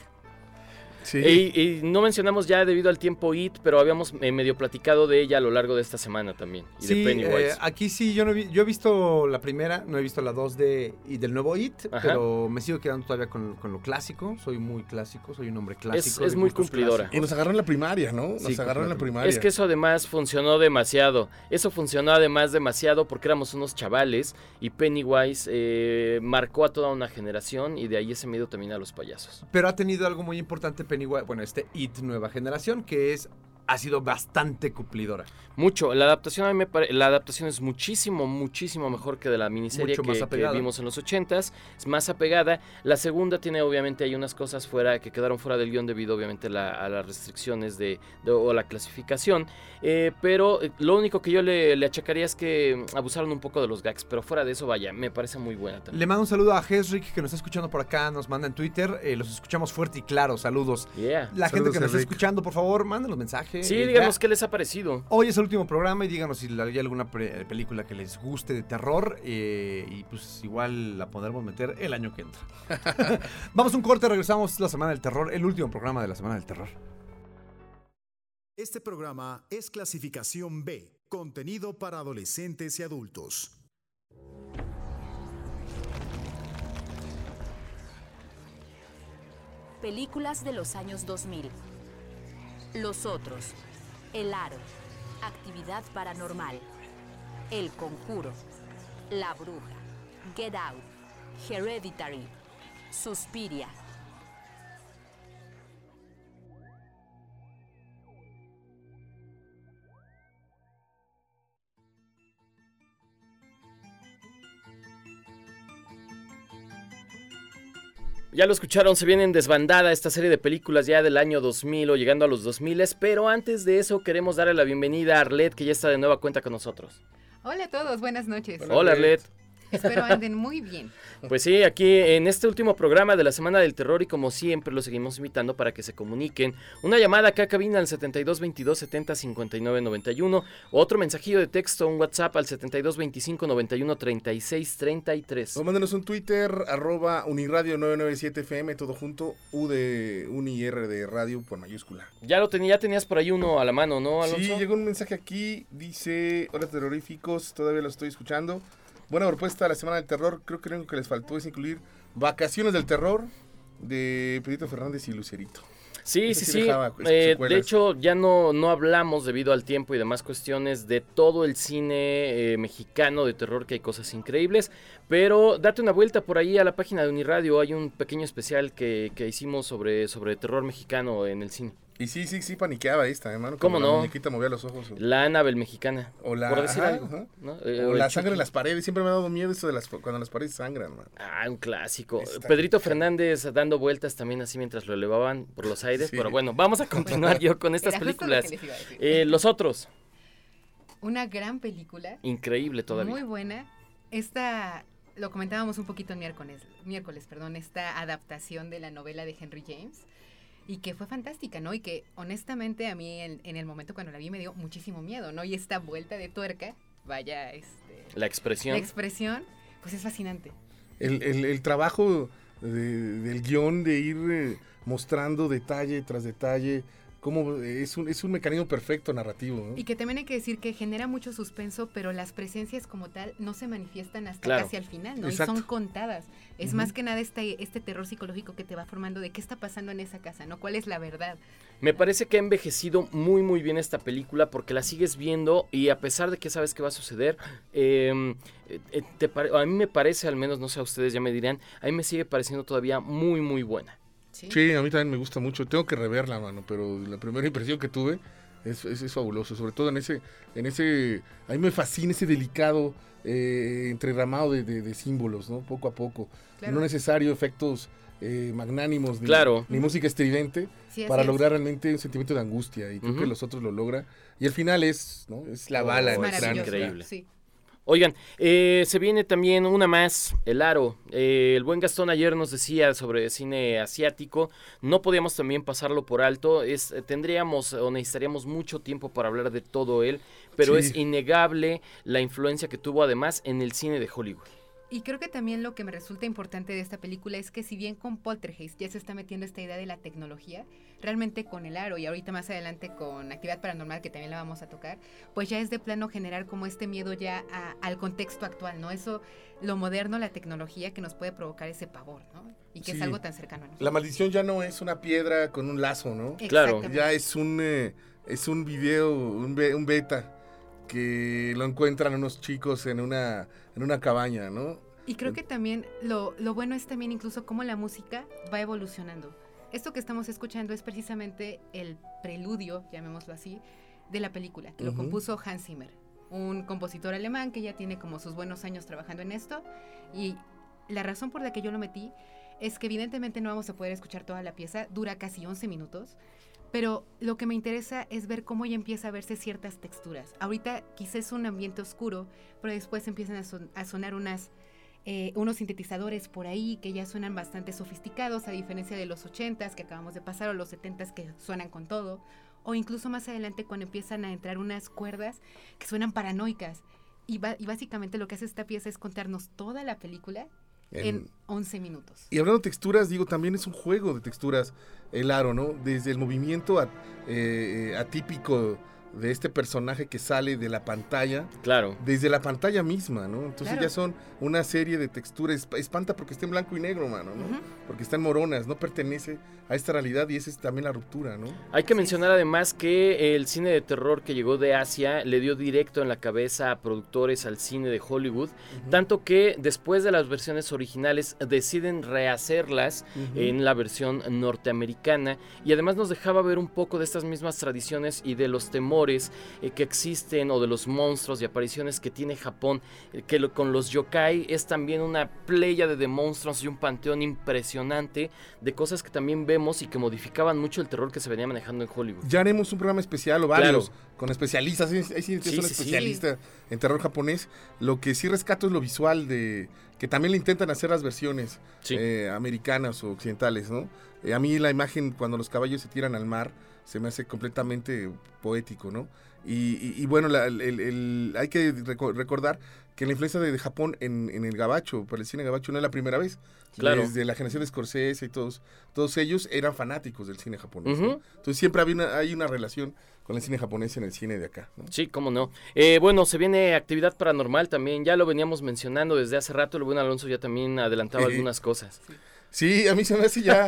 Sí. Y, y no mencionamos ya debido al tiempo IT, pero habíamos eh, medio platicado de ella a lo largo de esta semana también. Y Sí, de Pennywise. eh, aquí sí, yo no vi- yo he visto la primera, no he visto la 2 de, y del nuevo It, Ajá. pero me sigo quedando todavía con, con lo clásico. Soy muy clásico, soy un hombre clásico. es muy cumplidora. Y nos agarró en la primaria, ¿no? Nos Sí, agarró en la primaria. Es que eso además funcionó demasiado. Eso funcionó además demasiado porque éramos unos chavales y Pennywise eh, marcó a toda una generación y de ahí ese miedo también a los payasos. Pero ha tenido algo muy importante Bueno, este It nueva generación, que es ha sido bastante cumplidora. Mucho. La adaptación a mí me pare- la adaptación es muchísimo, muchísimo mejor que de la miniserie Mucho que, que vimos en los 80s. Es más apegada. La segunda tiene obviamente hay unas cosas fuera que quedaron fuera del guion debido obviamente la- a las restricciones de, de- o la clasificación. Eh, pero eh, lo único que yo le, le achacaría es que mm, abusaron un poco de los gags. Pero fuera de eso, vaya, me parece muy buena también. Le mando un saludo a Hesrick que nos está escuchando por acá, nos manda en Twitter, eh, los escuchamos fuerte y claro, saludos. Yeah. La gente que nos está escuchando, por favor, mándenos mensajes. Sí, Eh, díganos ya- qué les ha parecido. Hoy es el último programa y díganos si hay alguna pre- película que les guste de terror eh, y pues igual la podremos meter el año que entra. Vamos a un corte, regresamos la Semana del Terror, el último programa de la Semana del Terror. Este programa es clasificación B, contenido para adolescentes y adultos. Películas de los años 2000. Los otros. El aro. Actividad paranormal. El conjuro. La bruja. Get Out. Hereditary. Suspiria. Ya lo escucharon, se viene en desbandada esta serie de películas ya del año 2000 o llegando a los 2000, pero antes de eso queremos darle la bienvenida a Arlet que ya está de nueva cuenta con nosotros. Hola a todos, buenas noches. Hola Arlet. Espero anden muy bien. Pues sí, aquí en este último programa de la Semana del Terror y como siempre los seguimos invitando para que se comuniquen. Una llamada acá a cabina al 72 22 70 59 91, otro mensajillo de texto, un WhatsApp al 72 25 91 36 33. O mándenos un Twitter, arroba uniradio 997 FM, todo junto, U de Uni R de radio por mayúscula. Ya lo tenía, ya tenías por ahí uno a la mano, ¿no, Alonso? Sí, llegó un mensaje aquí, dice, hola terroríficos, todavía lo estoy escuchando. Buena propuesta la Semana del Terror, creo que lo único que les faltó es incluir Vacaciones del Terror de Pedrito Fernández y Lucerito. Sí, sí, sí dejaba, pues, Eh, de hecho, ya no, no hablamos debido al tiempo y demás cuestiones de todo el cine eh, mexicano de terror, que hay cosas increíbles. Pero date una vuelta por ahí a la página de Uniradio. Hay un pequeño especial que, que hicimos sobre, sobre terror mexicano en el cine. Y sí, sí, sí, paniqueaba esta, hermano. ¿Cómo no? La muñequita movía los ojos. O, La Annabel mexicana. o la, por decir ajá, algo. ajá. ¿no? Eh, O el la sangre en las paredes. Siempre me ha dado miedo eso de las, cuando las paredes sangran, man. Ah, un clásico. Pedrito. Fernández dando vueltas también así mientras lo elevaban por los aires. Sí. Pero bueno, vamos a continuar yo con estas Era lo películas. Eh, los otros, Una gran película, increíble todavía. muy buena. Esta, lo comentábamos un poquito el miércoles, miércoles, perdón, esta adaptación de la novela de Henry James. Y que fue fantástica, ¿no? Y que honestamente a mí en, en el momento cuando la vi me dio muchísimo miedo, ¿no? Y esta vuelta de tuerca, vaya, este, La expresión. la expresión, pues es fascinante. El, el- el trabajo de- del guion de ir eh, mostrando detalle tras detalle, como es un, es un mecanismo perfecto narrativo. ¿no? Y que también hay que decir que genera mucho suspenso, pero las presencias como tal no se manifiestan hasta Claro. casi al final, ¿no? Exacto. Y son contadas. Es más que nada este, este terror psicológico que te va formando de qué está pasando en esa casa, ¿no? ¿Cuál es la verdad? Me parece que ha envejecido muy muy bien esta película porque la sigues viendo y a pesar de que sabes qué va a suceder, eh, eh, te a mí me parece, al menos no sé a ustedes ya me dirán, a mí me sigue pareciendo todavía muy muy buena. Sí. Sí, a mí también me gusta mucho. Tengo que reverla, mano, pero la primera impresión que tuve es, es- es fabuloso. Sobre todo en ese, en ese, a mí me fascina ese delicado eh, entrerramado de, de- de símbolos, ¿no? Poco a poco. Claro. No necesario efectos eh, magnánimos ni, Claro. ni música estridente Sí, para es. lograr realmente un sentimiento de angustia. Y creo Ujú. que los otros lo logra. Y el final es, ¿no? Es la bala Oh, en Es el cráneo. maravilloso. increíble. Sí. Oigan, eh, se viene también una más, El Aro. Eh, el buen Gastón ayer nos decía sobre cine asiático. No podíamos también pasarlo por alto. Es, eh, tendríamos o necesitaríamos mucho tiempo para hablar de todo él, pero Sí. es innegable la influencia que tuvo además en el cine de Hollywood. Y creo que también lo que me resulta importante de esta película es que si bien con Poltergeist ya se está metiendo esta idea de la tecnología, realmente con el aro y ahorita más adelante con actividad paranormal que también la vamos a tocar, pues ya es de plano generar como este miedo ya a- al contexto actual, ¿no? Eso, lo moderno, la tecnología que nos puede provocar ese pavor, ¿no? Y que es algo tan cercano a nosotros. La maldición ya no es una piedra con un lazo, ¿no? Claro. Ya es un, eh, es un video, un, be- un beta que lo encuentran unos chicos en una, en una cabaña, ¿no? Y creo que también lo, lo bueno es también incluso cómo la música va evolucionando. Esto que estamos escuchando es precisamente el preludio, llamémoslo así, de la película, que lo compuso Hans Zimmer, un compositor alemán que ya tiene como sus buenos años trabajando en esto. Y la razón por la que yo lo metí es que evidentemente no vamos a poder escuchar toda la pieza, dura casi 11 minutos. Pero lo que me interesa es ver cómo ya empieza a verse ciertas texturas. Ahorita quizás es un ambiente oscuro, pero después empiezan a, son- a sonar unas eh, unos sintetizadores por ahí que ya suenan bastante sofisticados, a diferencia de los 80s que acabamos de pasar o los 70s que suenan con todo, o incluso más adelante cuando empiezan a entrar unas cuerdas que suenan paranoicas. Y, y básicamente lo que hace esta pieza es contarnos toda la película en, En- 11 minutos. Y hablando de texturas, digo, también es un juego de texturas el aro, ¿no? Desde el movimiento a- eh, eh, atípico de este personaje que sale de la pantalla, Claro. desde la pantalla misma, ¿no? Entonces Claro. ya son una serie de texturas. Esp- Espanta porque está en blanco y negro, mano, ¿no? Ujú. Porque está en moronas, no pertenece a esta realidad y esa es también la ruptura, ¿no? Hay que mencionar además que el cine de terror que llegó de Asia le dio directo en la cabeza a productores al cine de Hollywood, tanto que después de las versiones originales deciden rehacerlas en la versión norteamericana y además nos dejaba ver un poco de estas mismas tradiciones y de los temores eh, que existen o de los monstruos y apariciones que tiene Japón, eh, que lo- con los yokai es también una playa de monstruos y un panteón impresionante de cosas que también vemos y que modificaban mucho el terror que se venía manejando en Hollywood. Ya haremos un programa especial o varios Claro. con especialistas. Ahí sí, sí, Sí, es un sí, sí. especialista en terror japonés. Lo que sí rescato es lo visual de que también le intentan hacer las versiones Sí. eh, americanas o occidentales, ¿no? Eh, a mí la imagen cuando los caballos se tiran al mar se me hace completamente poético, ¿no? Y, y- y bueno, la- el- el- hay que reco- recordar que la influencia de, de Japón en, en el gabacho, por el cine gabacho, no es la primera vez. Claro. Desde la generación de Scorsese y todos, todos ellos eran fanáticos del cine japonés. Entonces siempre había una, hay una relación con el cine japonés en el cine de acá. ¿no? Sí, cómo no. Eh, bueno, se viene actividad paranormal también, ya lo veníamos mencionando desde hace rato, el buen Alonso ya también adelantaba algunas cosas. Sí, a mí se me hace ya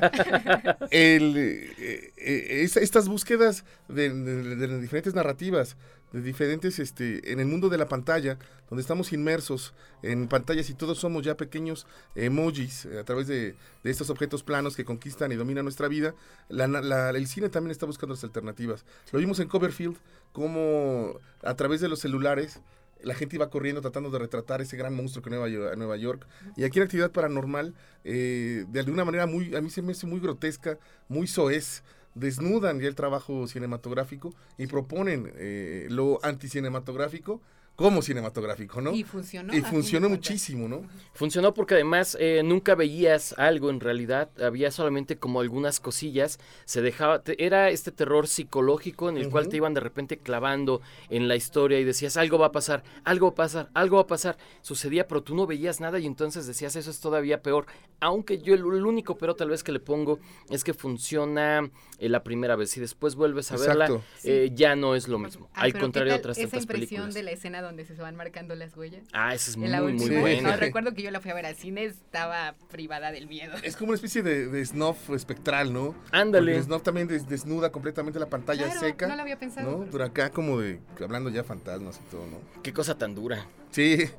el, eh, eh, esta- estas búsquedas de, de- de las diferentes narrativas, de diferentes, este, en el mundo de la pantalla, donde estamos inmersos en pantallas y todos somos ya pequeños emojis eh, a través de, de estos objetos planos que conquistan y dominan nuestra vida, el cine también está buscando las alternativas. Lo vimos en Coverfield, como a través de los celulares la gente iba corriendo tratando de retratar ese gran monstruo que Nueva York, Nueva York. Y aquí en Actividad Paranormal, eh, de alguna manera muy, a mí se me hace muy grotesca, muy soez, desnudan ya el trabajo cinematográfico y proponen eh, lo anticinematográfico como cinematográfico, ¿no? Y funcionó. Y funcionó muchísimo, ¿no? Funcionó porque además eh, nunca veías algo en realidad, había solamente como algunas cosillas, se dejaba, te- era este terror psicológico en el cual te iban de repente clavando en la historia y decías algo va a pasar, algo va a pasar, algo va a pasar, sucedía pero tú no veías nada y entonces decías eso es todavía peor, aunque yo el, el único pero tal vez que le pongo es que funciona eh, la primera vez y después vuelves a verla, eh, ya no es lo mismo, Ah, al pero ¿qué contrario de otras esa tantas impresión películas. de la escena donde se van marcando las huellas. Ah, esa es muy, En la muy última. buena. No, recuerdo que yo la fui a ver al cine, estaba privada del miedo. Es como una especie de, de snuff espectral, ¿no? Ándale. El snuff también des- desnuda completamente la pantalla Claro, seca. no lo había pensado. ¿no? pero- Pero acá como de, hablando ya fantasmas y todo, ¿no? Qué cosa tan dura. Sí,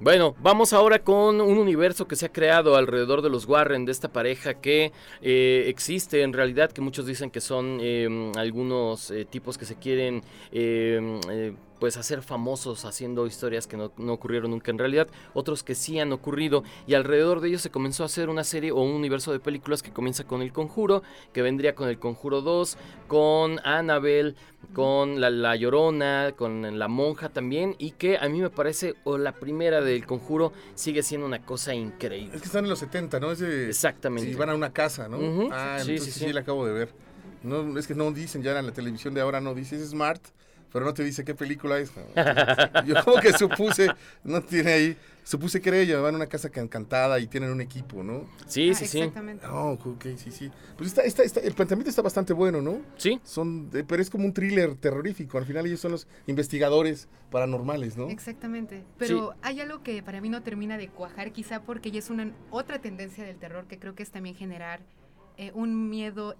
Bueno, vamos ahora con un universo que se ha creado alrededor de los Warren, de esta pareja que eh, existe en realidad, que muchos dicen que son eh, algunos eh, tipos que se quieren eh, eh, pues hacer famosos haciendo historias que no, no ocurrieron nunca en realidad, otros que sí han ocurrido y alrededor de ellos se comenzó a hacer una serie o un universo de películas que comienza con El Conjuro, que vendría con El Conjuro 2, con Annabelle, con la, la Llorona, con La Monja también y que a mí me parece o la primera del Conjuro sigue siendo una cosa increíble. es que están en los 70, ¿no? Es de, Exactamente. Si van a una casa, ¿no? Ah, Sí, entonces sí, sí, sí. la acabo de ver. No, es que no dicen ya en la televisión de ahora, no dice, es Smart, pero no te dice qué película es. Yo como que supuse, no tiene ahí, supuse que era ella, van a una casa encantada y tienen un equipo, ¿no? Sí, Ah, sí, sí. Exactamente. Oh, ok, sí, sí. Pues está, está, está- el planteamiento está bastante bueno, ¿no? Sí, Son, eh, pero es como un thriller terrorífico. Al final ellos son los investigadores paranormales, ¿no? Exactamente. Pero hay algo que para mí no termina de cuajar, quizá porque ya es una otra tendencia del terror que creo que es también generar eh, un miedo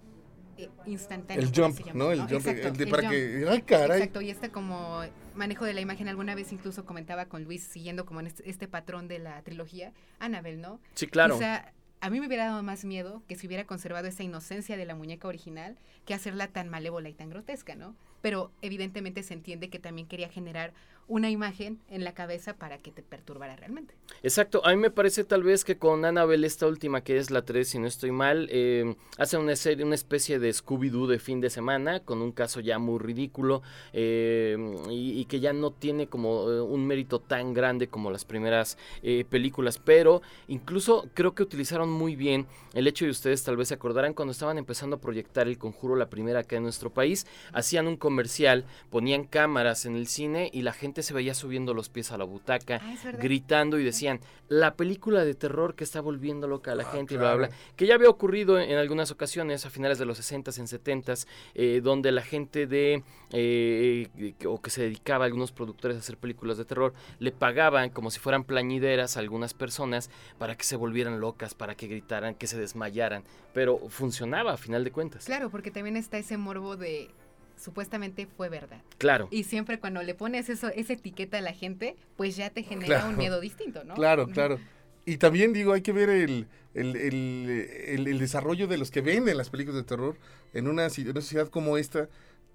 eh, instantáneo. El jump, ¿no? El jump, Exacto, el de el para jump. que, ay, caray. Exacto, y este como manejo de la imagen, alguna vez incluso comentaba con Luis, siguiendo como en este, este patrón de la trilogía, Annabelle, ¿no? sí, claro. Quizá a mí me hubiera dado más miedo que se hubiera conservado esa inocencia de la muñeca original que hacerla tan malévola y tan grotesca, ¿no? Pero evidentemente se entiende que también quería generar una imagen en la cabeza para que te perturbara realmente. Exacto, a mí me parece tal vez que con Annabelle, esta última que es la 3, si no estoy mal, eh, hace una serie, una especie de Scooby-Doo de fin de semana, con un caso ya muy ridículo eh, y, que ya no tiene como eh, un mérito tan grande como las primeras películas, pero incluso creo que utilizaron muy bien el hecho de ustedes tal vez se acordarán cuando estaban empezando a proyectar El Conjuro, la primera acá en nuestro país, hacían un comercial, ponían cámaras en el cine y la gente se veía subiendo los pies a la butaca, Ah, gritando y decían, la película de terror que está volviendo loca a la Ah, gente y bla, bla, claro. bla", que ya había ocurrido en, algunas ocasiones a finales de los 60s, en 70s, eh, donde la gente de, eh, que- o que se dedicaba, algunos productores a hacer películas de terror, le pagaban como si fueran plañideras a algunas personas para que se volvieran locas, para que gritaran, que se desmayaran, pero funcionaba a final de cuentas. Claro, porque también está ese morbo de supuestamente fue verdad. Claro. Y siempre cuando le pones eso, esa etiqueta a la gente, pues ya te genera Claro. un miedo distinto, ¿no? Claro, claro. Y también digo, hay que ver el, el, el- desarrollo de los que venden las películas de terror en una, en una sociedad como esta,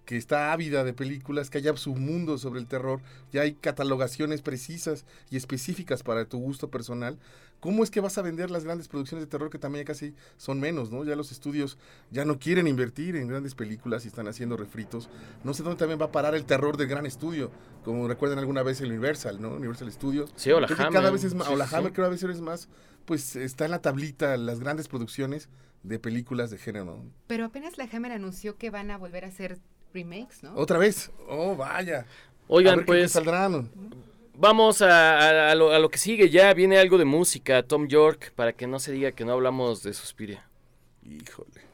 que está ávida de películas, que haya submundos sobre el terror, ya hay catalogaciones precisas y específicas para tu gusto personal. ¿Cómo es que vas a vender las grandes producciones de terror que también casi son menos, ¿no? Ya los estudios ya no quieren invertir en grandes películas y están haciendo refritos. No sé dónde también va a parar el terror del gran estudio, como recuerdan alguna vez el Universal, ¿no? Universal Studios. Sí, o la Hammer. Cada vez es más, Sí, o la sí, Hammer cada vez es más, pues está en la tablita las grandes producciones de películas de género. ¿no? Pero apenas la Hammer anunció que van a volver a hacer remakes, ¿no? Otra vez. Oh, vaya. A Oigan, ver qué- qué pues saldrán. Vamos a, lo, a lo que sigue. Ya viene algo de música, Tom York, para que no se diga que no hablamos de Suspiria. Híjole.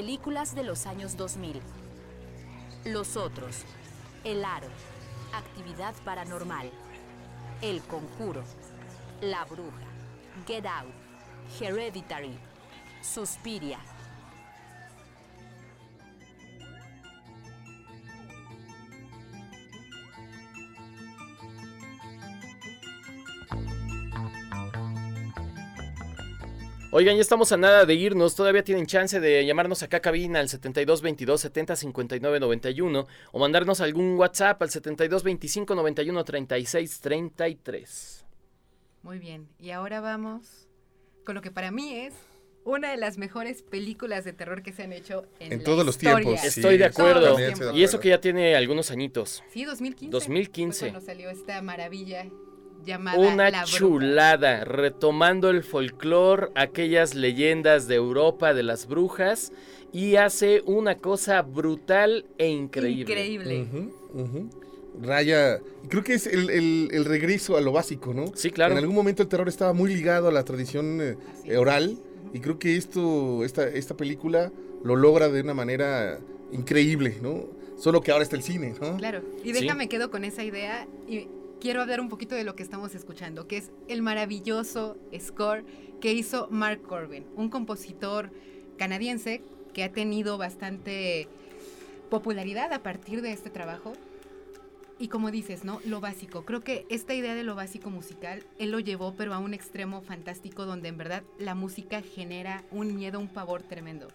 Películas de los años 2000. Los Otros. El Aro. Actividad Paranormal. El Conjuro. La Bruja. Get Out. Hereditary. Suspiria. Oigan, ya estamos a nada de irnos. Todavía tienen chance de llamarnos acá a cabina al 72 22 70 59 91 o mandarnos algún WhatsApp al 72 25 91 36 33. Muy bien. Y ahora vamos con lo que para mí es una de las mejores películas de terror que se han hecho en, En la todos los tiempos, sí. Estoy de acuerdo. también estoy de Y eso que ya tiene algunos añitos. Sí, 2015. 2015. Fue cuando salió esta maravilla llamada Una La Bruja. chulada, retomando el folclore, aquellas leyendas de Europa de las brujas, y hace una cosa brutal e increíble. Increíble. Ujú, ujú. Raya, creo que es el, el- el regreso a lo básico, ¿no? Sí, claro. En algún momento el terror estaba muy ligado a la tradición eh, eh, oral y creo que esto, esta, esta película lo logra de una manera increíble, ¿no? Solo que ahora está el cine, ¿no? Claro. Y Sí. déjame quedo con esa idea y quiero hablar un poquito de lo que estamos escuchando, que es el maravilloso score que hizo Mark Corbin, un compositor canadiense que ha tenido bastante popularidad a partir de este trabajo. Y como dices, ¿no? Lo básico. Creo que esta idea de lo básico musical, él lo llevó, pero a un extremo fantástico donde en verdad la música genera un miedo, un pavor tremendo.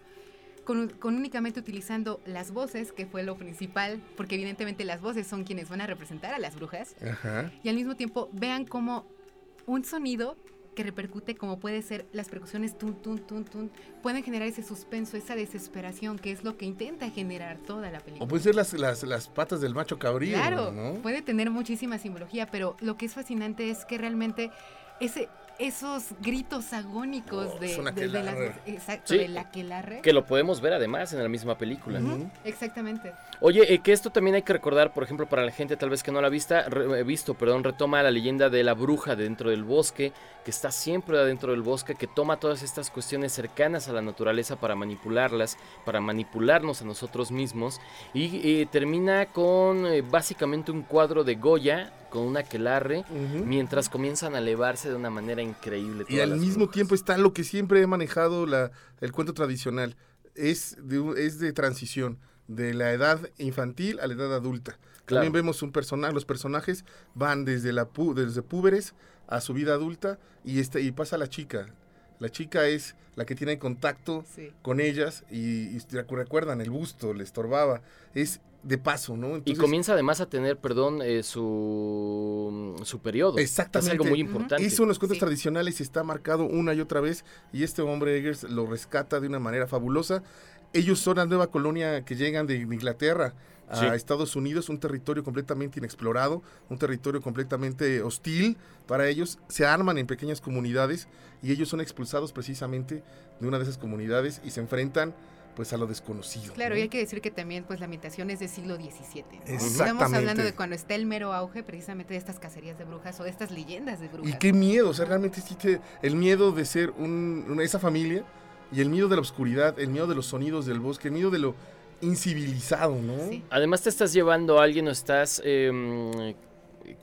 Con, con únicamente utilizando las voces, que fue lo principal, porque evidentemente las voces son quienes van a representar a las brujas, Ajá. y al mismo tiempo vean como un sonido que repercute como puede ser las percusiones tun tun tun tun pueden generar ese suspenso, esa desesperación que es lo que intenta generar toda la película. O pueden ser las, las, las patas del macho cabrío, Claro, ¿no? puede tener muchísima simbología, pero lo que es fascinante es que realmente ese esos gritos agónicos Oh, de, es un de- de las aquelarre. exacto, Sí. del aquelarre. Que lo podemos ver además en la misma película. Ujú, Exactamente. Oye, eh, que esto también hay que recordar, por ejemplo, para la gente tal vez que no la ha vista, re- eh, visto, perdón, retoma la leyenda de la bruja dentro del bosque, que está siempre adentro del bosque, que toma todas estas cuestiones cercanas a la naturaleza para manipularlas, para manipularnos a nosotros mismos, y eh, termina con eh, básicamente un cuadro de Goya con un aquelarre, mientras comienzan a elevarse de una manera increíble. Y al mismo brujas. tiempo está lo que siempre he manejado la, el cuento tradicional. Es de, es de transición, de la edad infantil a la edad adulta. Claro. También vemos un personaje, los personajes van desde la pu- desde púberes a su vida adulta y este y pasa la chica. La chica es la que tiene contacto Sí. con ellas y, y recu- recuerdan el busto, le estorbaba. Es de paso, ¿no? Y comienza además a tener, perdón, eh, su, su periodo. Exactamente. Es algo muy importante. Eso en los cuentos Sí. tradicionales está marcado una y otra vez y este hombre Eggers lo rescata de una manera fabulosa. Ellos son la nueva colonia que llegan de Inglaterra a Sí. Estados Unidos, un territorio completamente inexplorado, un territorio completamente hostil para ellos. Se arman en pequeñas comunidades y ellos son expulsados precisamente de una de esas comunidades y se enfrentan pues a lo desconocido. Claro, ¿no? y hay que decir que también pues la ambientación es del siglo XVII. ¿no? Estamos hablando de cuando está el mero auge precisamente de estas cacerías de brujas o de estas leyendas de brujas. Y qué miedo, o sea, realmente sí te- el miedo de ser un, una- esa familia y el miedo de la oscuridad, el miedo de los sonidos del bosque, el miedo de lo incivilizado, ¿no? Sí. Además te estás llevando a alguien o estás em,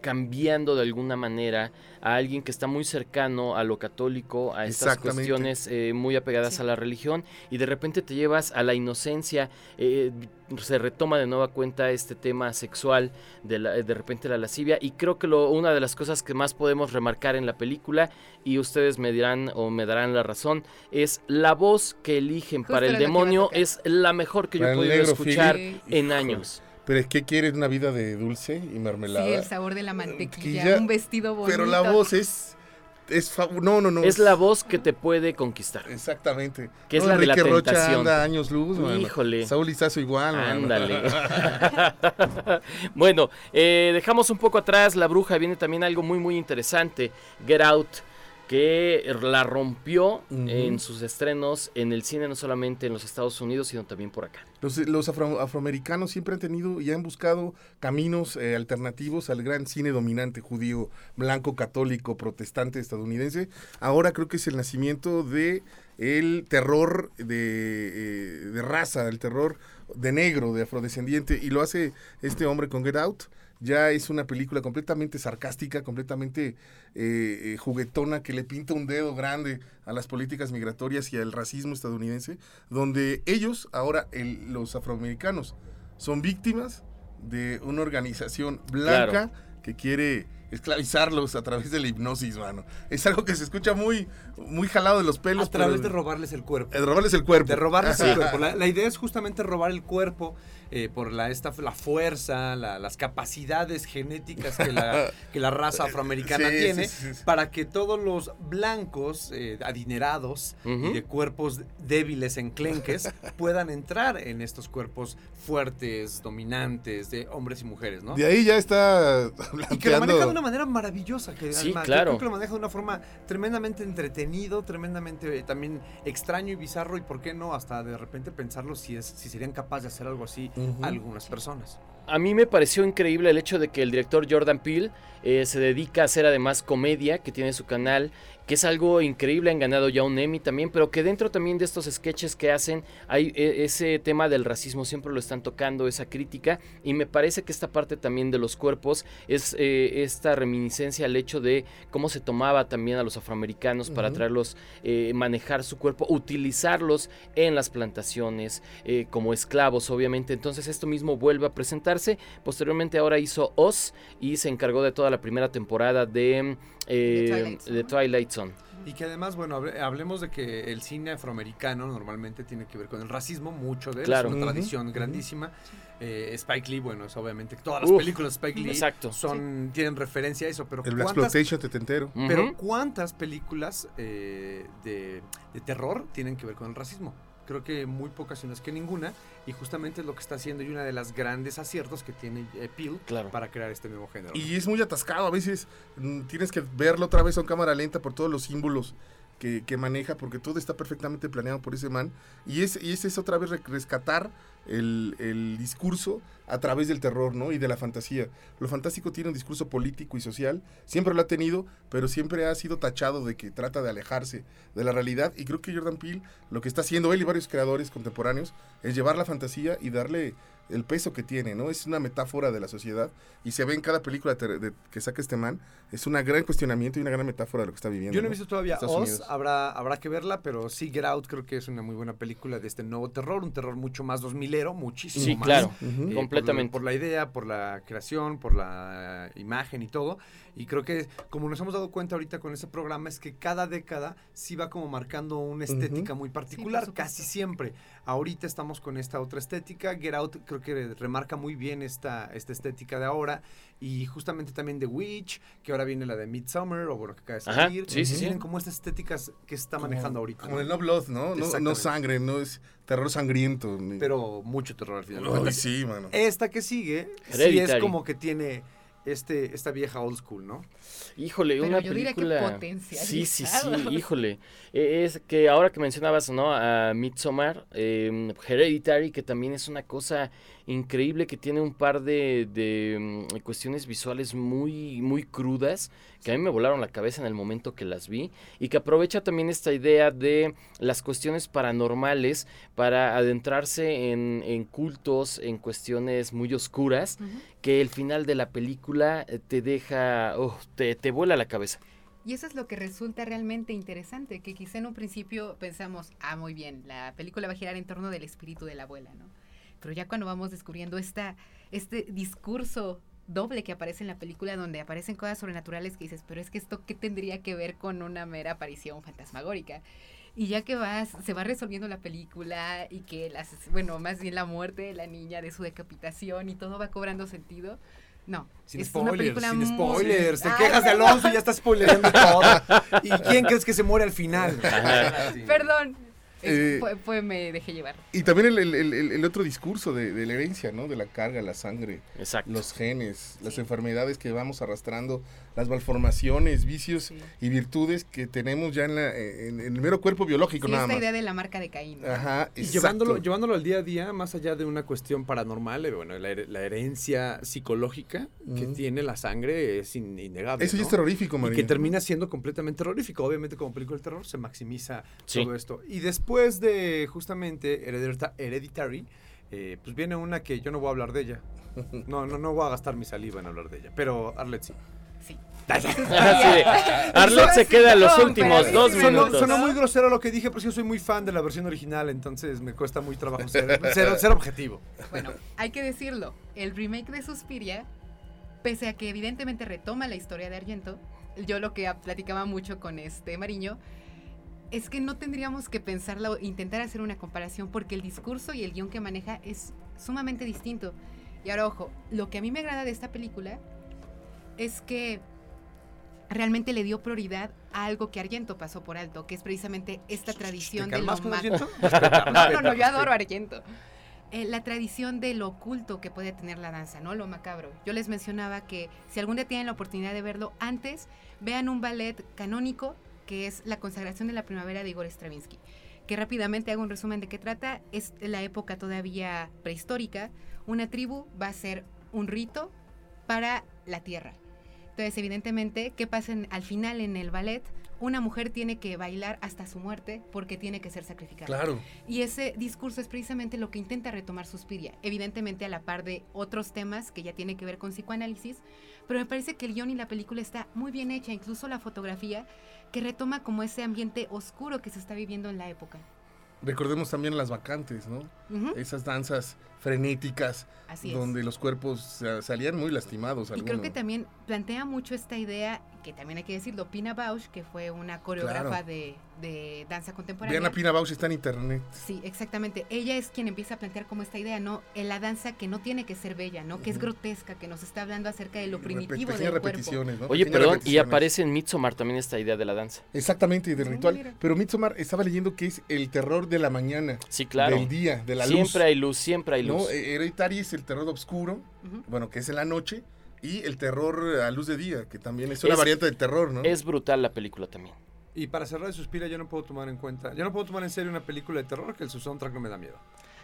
cambiando de alguna manera a alguien que está muy cercano a lo católico, a estas cuestiones eh, muy apegadas Sí. a la religión y de repente te llevas a la inocencia, eh, se retoma de nueva cuenta este tema sexual, de, la- de repente la lascivia y creo que lo, una de las cosas que más podemos remarcar en la película y ustedes me dirán o me darán la razón es la voz que eligen Justo para el demonio es la mejor que yo he podido escuchar en años. Pero es que quieres una vida de dulce y Sí, mermelada. el sabor de la mantequilla, un vestido bonito. pero la voz es es no, no, no. Es la voz que te puede conquistar. Exactamente. Que es No, la de la Enrique Rocha tentación. anda años luz, mano. Híjole. Saúl Izazo igual. Ándale. bueno, eh, dejamos un poco atrás La Bruja. Viene también algo muy, muy interesante. Get Out. Que la rompió en sus estrenos en el cine, no solamente en los Estados Unidos, sino también por acá. Los, los afro- afroamericanos siempre han tenido y han buscado caminos eh, alternativos al gran cine dominante judío, blanco, católico, protestante estadounidense. Ahora creo que es el nacimiento de el terror de, eh, de raza, el terror de negro, de afrodescendiente, y lo hace este hombre con Get Out. Ya es una película completamente sarcástica, completamente eh, eh, juguetona, que le pinta un dedo grande a las políticas migratorias y al racismo estadounidense, donde ellos, ahora el- los afroamericanos, son víctimas de una organización blanca que quiere esclavizarlos a través de la hipnosis, mano. Es algo que se escucha muy, muy jalado de los pelos. A través pero- de robarles el cuerpo. de robarles el cuerpo. De robarles el cuerpo. La, la idea es justamente robar el cuerpo eh, por la, esta, la fuerza, la- las capacidades genéticas que la, que la raza afroamericana Sí, tiene, sí, sí, sí. para que todos los blancos eh, adinerados y de cuerpos débiles, enclenques, puedan entrar en estos cuerpos fuertes, dominantes, de hombres y mujeres, ¿no? De ahí ya está Y que lo maneja de planteando... una manera maravillosa. Que Sí, además, yo claro. creo que lo maneja de una forma tremendamente entretenido, tremendamente eh, también extraño y bizarro. Y por qué no, hasta de repente pensarlo si, es, si serían capaces de hacer algo así Algunas personas. A mí me pareció increíble el hecho de que el director Jordan Peele eh, se dedica a hacer además comedia, que tiene su canal, que es algo increíble, han ganado ya un Emmy también, pero que dentro también de estos sketches que hacen hay eh, ese tema del racismo, siempre lo están tocando, esa crítica, y me parece que esta parte también de los cuerpos es eh, esta reminiscencia al hecho de cómo se tomaba también a los afroamericanos para traerlos, eh, manejar su cuerpo, utilizarlos en las plantaciones como esclavos, obviamente. Entonces esto mismo vuelve a presentarse. Posteriormente ahora hizo Oz y se encargó de toda la primera temporada de, eh, Twilight Zone. de Twilight Zone. Y que además, bueno, hable- hablemos de que el cine afroamericano normalmente tiene que ver con el racismo, mucho de él, Claro. es una tradición grandísima. Eh, Spike Lee, bueno, es obviamente todas las Uf, películas de Spike Lee exacto. son, tienen referencia a eso, pero El Black ¿cuántas, Exploitation pero. ¿cuántas películas eh, de, de terror tienen que ver con el racismo? Creo que muy pocas, si no es que ninguna, y justamente es lo que está haciendo y una de las grandes aciertos que tiene eh, Peele Claro. para crear este nuevo género. Y es muy atascado, a veces mm, tienes que verlo otra vez en cámara lenta por todos los símbolos que, que maneja, porque todo está perfectamente planeado por ese man. Y es, y es, es otra vez rescatar el, el, discurso a través del terror ¿no? y de la fantasía. Lo fantástico tiene un discurso político y social, siempre lo ha tenido, pero siempre ha sido tachado de que trata de alejarse de la realidad y creo que Jordan Peele lo que está haciendo él y varios creadores contemporáneos es llevar la fantasía y darle el peso que tiene, ¿no? Es una metáfora de la sociedad y se ve en cada película de, de, que saca este man, es un gran cuestionamiento y una gran metáfora de lo que está viviendo. Yo no, he visto todavía Estados Oz, Unidos. habrá, habrá que verla, pero sí Get Out creo que es una muy buena película de este nuevo terror, un terror mucho más 2000 hilero muchísimo sí, más. claro, uh -huh. eh, completamente. Por, por, la idea, por la creación, por la imagen y todo. Y creo que, como nos hemos dado cuenta ahorita con ese programa, es que cada década sí va como marcando una estética muy particular, casi siempre. Ahorita estamos con esta otra estética. Get Out creo que remarca muy bien esta, esta estética de ahora. Y justamente también The Witch, que ahora viene la de Midsummer, o bueno, que acaba de salir. sí, sí, sí. Tienen como estas estéticas que está manejando ahorita. Como ¿no? el No Blood, ¿no? No, no sangre, no es terror sangriento. Pero mucho terror al final. Ay, sí, mano. Esta que sigue, sí es como que tiene este, esta vieja old school, ¿no? Híjole, Pero una yo diría que película. potencializado. Sí, sí, sí, híjole. Eh, Es que ahora que mencionabas, ¿no? A Midsommar, eh, Hereditary, que también es una cosa increíble, que tiene un par de, de, mm, cuestiones visuales muy, muy crudas, que a mí me volaron la cabeza en el momento que las vi, y que aprovecha también esta idea de las cuestiones paranormales para adentrarse en, en cultos, en cuestiones muy oscuras, que el final de la película eh, te deja, oh, te, te vuela la cabeza. Y eso es lo que resulta realmente interesante, que quizá en un principio pensamos, ah, muy bien, la película va a girar en torno del espíritu de la abuela, ¿no? Pero ya cuando vamos descubriendo esta, este discurso doble que aparece en la película, donde aparecen cosas sobrenaturales que dices, pero es que esto qué tendría que ver con una mera aparición fantasmagórica. Y ya que vas, se va resolviendo la película y que las, bueno, más bien la muerte de la niña, de su decapitación y todo va cobrando sentido. No, Sin es spoilers, una película sin muy- spoilers. Te Ay, quejas de. Alonso y ya estás spoilerando todo. ¿Y quién crees que se muere al final? Perdón. Eh, fue, fue- me dejé llevar. Y también el, el- el- el otro discurso de, de la herencia, ¿no? De la carga, la sangre, Exacto. los genes, las Sí. enfermedades que vamos arrastrando, las malformaciones, vicios Sí. y virtudes que tenemos ya en, la- en- en el mero cuerpo biológico Sí, nada esta más. idea de la marca de Caín. ¿no? Ajá, Y llevándolo, llevándolo al día a día, más allá de una cuestión paranormal, eh, bueno, la, la herencia psicológica que tiene la sangre es in- innegable. Eso ya ¿no? es terrorífico, Y María. que termina siendo completamente terrorífico. Obviamente, como película de terror, se maximiza Sí. todo esto. Y después de justamente Heredita- Hereditary, eh, pues viene una que yo no voy a hablar de ella. No, no, no voy a gastar mi saliva en hablar de ella. Pero Arlet sí. Sí. De, Arlet se queda en los últimos dos sí, Sonó, minutos. sonó muy grosero lo que dije, pero sí, yo soy muy fan de la versión original, entonces me cuesta muy trabajo ser, ser- ser objetivo. Bueno, hay que decirlo. El remake de Suspiria, pese a que evidentemente retoma la historia de Argento, yo lo que platicaba mucho con este Mariño, es que no tendríamos que pensarla o intentar hacer una comparación porque el discurso y el guion que maneja es sumamente distinto. Y ahora, ojo, lo que a mí me agrada de esta película es que realmente le dio prioridad a algo que Argento pasó por alto, que es precisamente esta tradición ¿Te de lo Argento? no, no, no, yo adoro Argento. eh, la tradición de lo oculto que puede tener la danza, ¿no? Lo macabro. Yo les mencionaba que si algún día tienen la oportunidad de verlo antes, vean un ballet canónico que es La consagración de la primavera de Igor Stravinsky. Que rápidamente hago un resumen de qué trata. Es la época todavía prehistórica. Una tribu va a hacer un rito para la tierra. Entonces, evidentemente, ¿qué pasa en- al final en el ballet? Una mujer tiene que bailar hasta su muerte porque tiene que ser sacrificada. Claro. Y ese discurso es precisamente lo que intenta retomar Suspiria, evidentemente a la par de otros temas que ya tiene que ver con psicoanálisis, pero me parece que el guion y la película está muy bien hecha, incluso la fotografía, que retoma como ese ambiente oscuro que se está viviendo en la época. Recordemos también las vacantes, ¿no? Ujú, Esas danzas frenéticas Así es. donde los cuerpos salían muy lastimados. Y creo que también plantea mucho esta idea, que también hay que decirlo, Pina Bausch, que fue una coreógrafa Claro. de, de danza contemporánea. Vean a Pina Bausch, está en internet. Sí, exactamente. Ella es quien empieza a plantear como esta idea, ¿no? En la danza que no tiene que ser bella, ¿no? Que es Ujú. grotesca, que nos está hablando acerca de lo Repet- primitivo pequeñas del cuerpo. repeticiones, ¿no? Oye, perdón, y aparece en Midsommar también esta idea de la danza. Exactamente, del Sí, ritual. mira. Pero Midsommar estaba leyendo que es el terror de la mañana, Sí, claro. del día, de la luz. siempre hay luz, siempre hay luz. ¿no? Eh, Hereditary es el terror oscuro, bueno, que es en la noche, y el terror a luz de día, que también es una Es- variante del terror, ¿no? Es brutal la película también. Y para cerrar de Suspira, yo no puedo tomar en cuenta, yo no puedo tomar en serio una película de terror que el su soundtrack no me da miedo.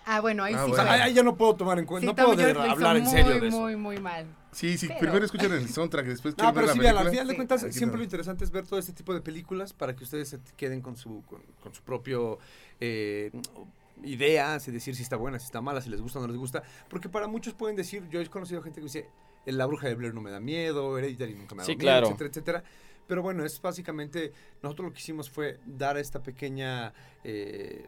Ah, bueno, ahí Ah, sí. O sea, ahí, yo no puedo tomar en cuenta, sí, no puedo de- hablar en muy, serio de eso. Muy, muy mal. Sí, sí, Pero- primero escuchan el soundtrack, después No, pero ver sí, la vean, al película. final de cuentas, siempre no. lo interesante es ver todo este tipo de películas para que ustedes se queden con su, con, con su propio eh, idea, si decir si está buena, si está mala, si les gusta o no les gusta. Porque para muchos pueden decir, yo he conocido gente que dice, La Bruja de Blair no me da miedo, Hereditary nunca me da Sí, miedo, claro. etcétera, etcétera. Pero bueno, es básicamente, nosotros lo que hicimos fue dar esta pequeña... eh,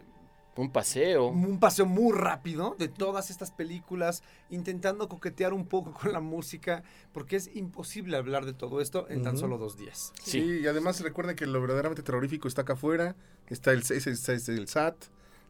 Un paseo. un paseo muy rápido de todas estas películas, intentando coquetear un poco con la música, porque es imposible hablar de todo esto en tan solo dos días. Sí. y además recuerden que lo verdaderamente terrorífico está acá afuera, está el, es, es- es el SAT,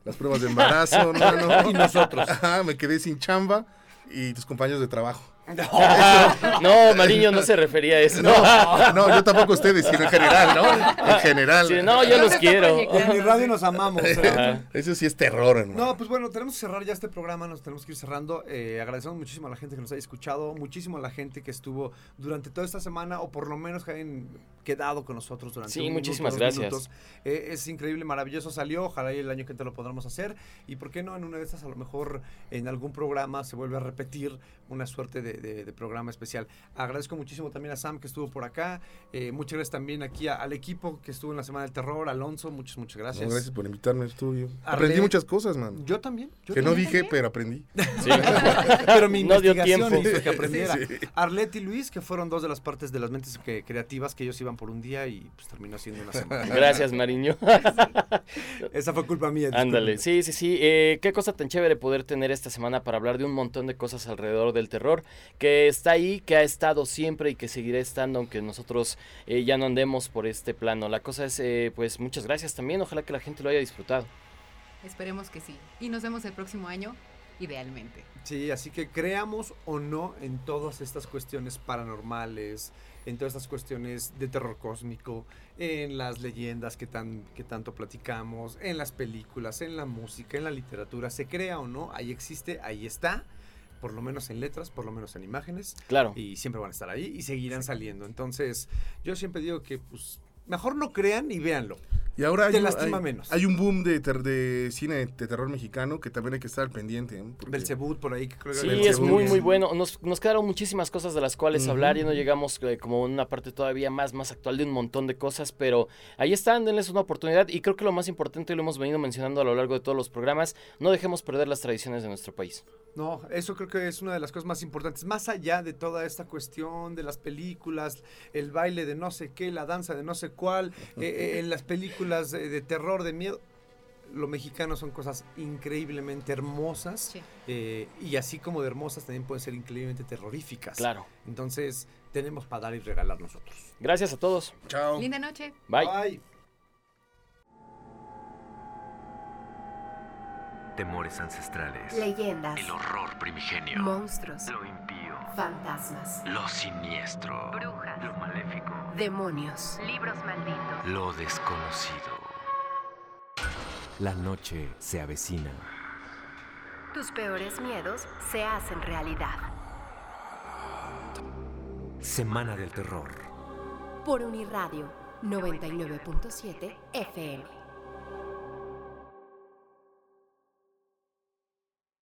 las pruebas de embarazo, no, no, Y nosotros. Ajá, me quedé sin chamba y tus compañeros de trabajo. No, Mariño no se refería a eso. No, no, yo tampoco a ustedes, sino en general, ¿no? En general. Sí, no, yo No los quiero. En mi radio nos amamos. Ajá. Eso sí es terror, hermano. No, pues bueno, tenemos que cerrar ya este programa, nos tenemos que ir cerrando. Eh, agradecemos muchísimo a la gente que nos haya escuchado, muchísimo a la gente que estuvo durante toda esta semana, o por lo menos que hayan quedado con nosotros durante Sí, un muchísimas gracias. Eh, es increíble, maravilloso salió, ojalá y el año que te lo podamos hacer. Y por qué no, en una de estas, a lo mejor en algún programa se vuelve a repetir una suerte de, de- de programa especial. Agradezco muchísimo también a Sam que estuvo por acá, eh, muchas gracias también aquí a- al equipo que estuvo en la Semana del Terror, Alonso, muchas, muchas No, gracias. gracias por invitarme al estudio. Aprendí muchas cosas, man. Yo también. yo Que no también. dije, pero aprendí. Sí. Pero mi No dio investigación tiempo. hizo que aprendiera. Sí. Arlet y Luis, que fueron dos de las partes de las mentes que- creativas que ellos iban por un día y pues terminó siendo una semana. Gracias, Mariño. Esa fue culpa mía. Ándale, sí, sí, sí. Eh, qué cosa tan chévere poder tener esta semana para hablar de un montón de cosas alrededor del terror, que está ahí, que ha estado siempre y que seguirá estando, aunque nosotros eh, ya no andemos por este plano. La cosa es, eh, pues, muchas gracias también. Ojalá que la gente lo haya disfrutado. Esperemos que sí. Y nos vemos el próximo año, idealmente. Sí, así que creamos o no en todas estas cuestiones paranormales, en todas estas cuestiones de terror cósmico, en las leyendas que, tan, que tanto platicamos, en las películas, en la música, en la literatura, se crea o no, ahí existe, ahí está, por lo menos en letras, por lo menos en imágenes, Claro. y siempre van a estar ahí y seguirán saliendo. Entonces, yo siempre digo que pues mejor no crean y véanlo. Y ahora hay, Te un- lastima hay- menos. hay un boom de, ter- de cine de terror mexicano que también hay que estar al pendiente. ¿eh? Porque- Belzebud por ahí que creo que Sí, es muy, muy bueno. Nos, nos quedaron muchísimas cosas de las cuales hablar y no llegamos eh, como una parte todavía más, más actual de un montón de cosas, pero ahí están, denles una oportunidad y creo que lo más importante, y lo hemos venido mencionando a lo largo de todos los programas, no dejemos perder las tradiciones de nuestro país. No, eso creo que es una de las cosas más importantes. Más allá de toda esta cuestión de las películas, el baile de no sé qué, la danza de no sé cuál, eh, eh, en las películas de, de terror, de miedo. Lo mexicano son cosas increíblemente hermosas Sí. eh, y así como de hermosas también pueden ser increíblemente terroríficas. Claro. Entonces tenemos para dar y regalar nosotros. Gracias a todos. Chao. Linda noche. Bye. Bye. Temores ancestrales. Leyendas, El horror primigenio. monstruos, Lo. Fantasmas, Lo siniestro. Brujas. Lo maléfico. demonios, libros malditos. Lo desconocido. La noche se avecina. Tus peores miedos se hacen realidad. Semana del Terror. Por Uniradio 99.7 FM.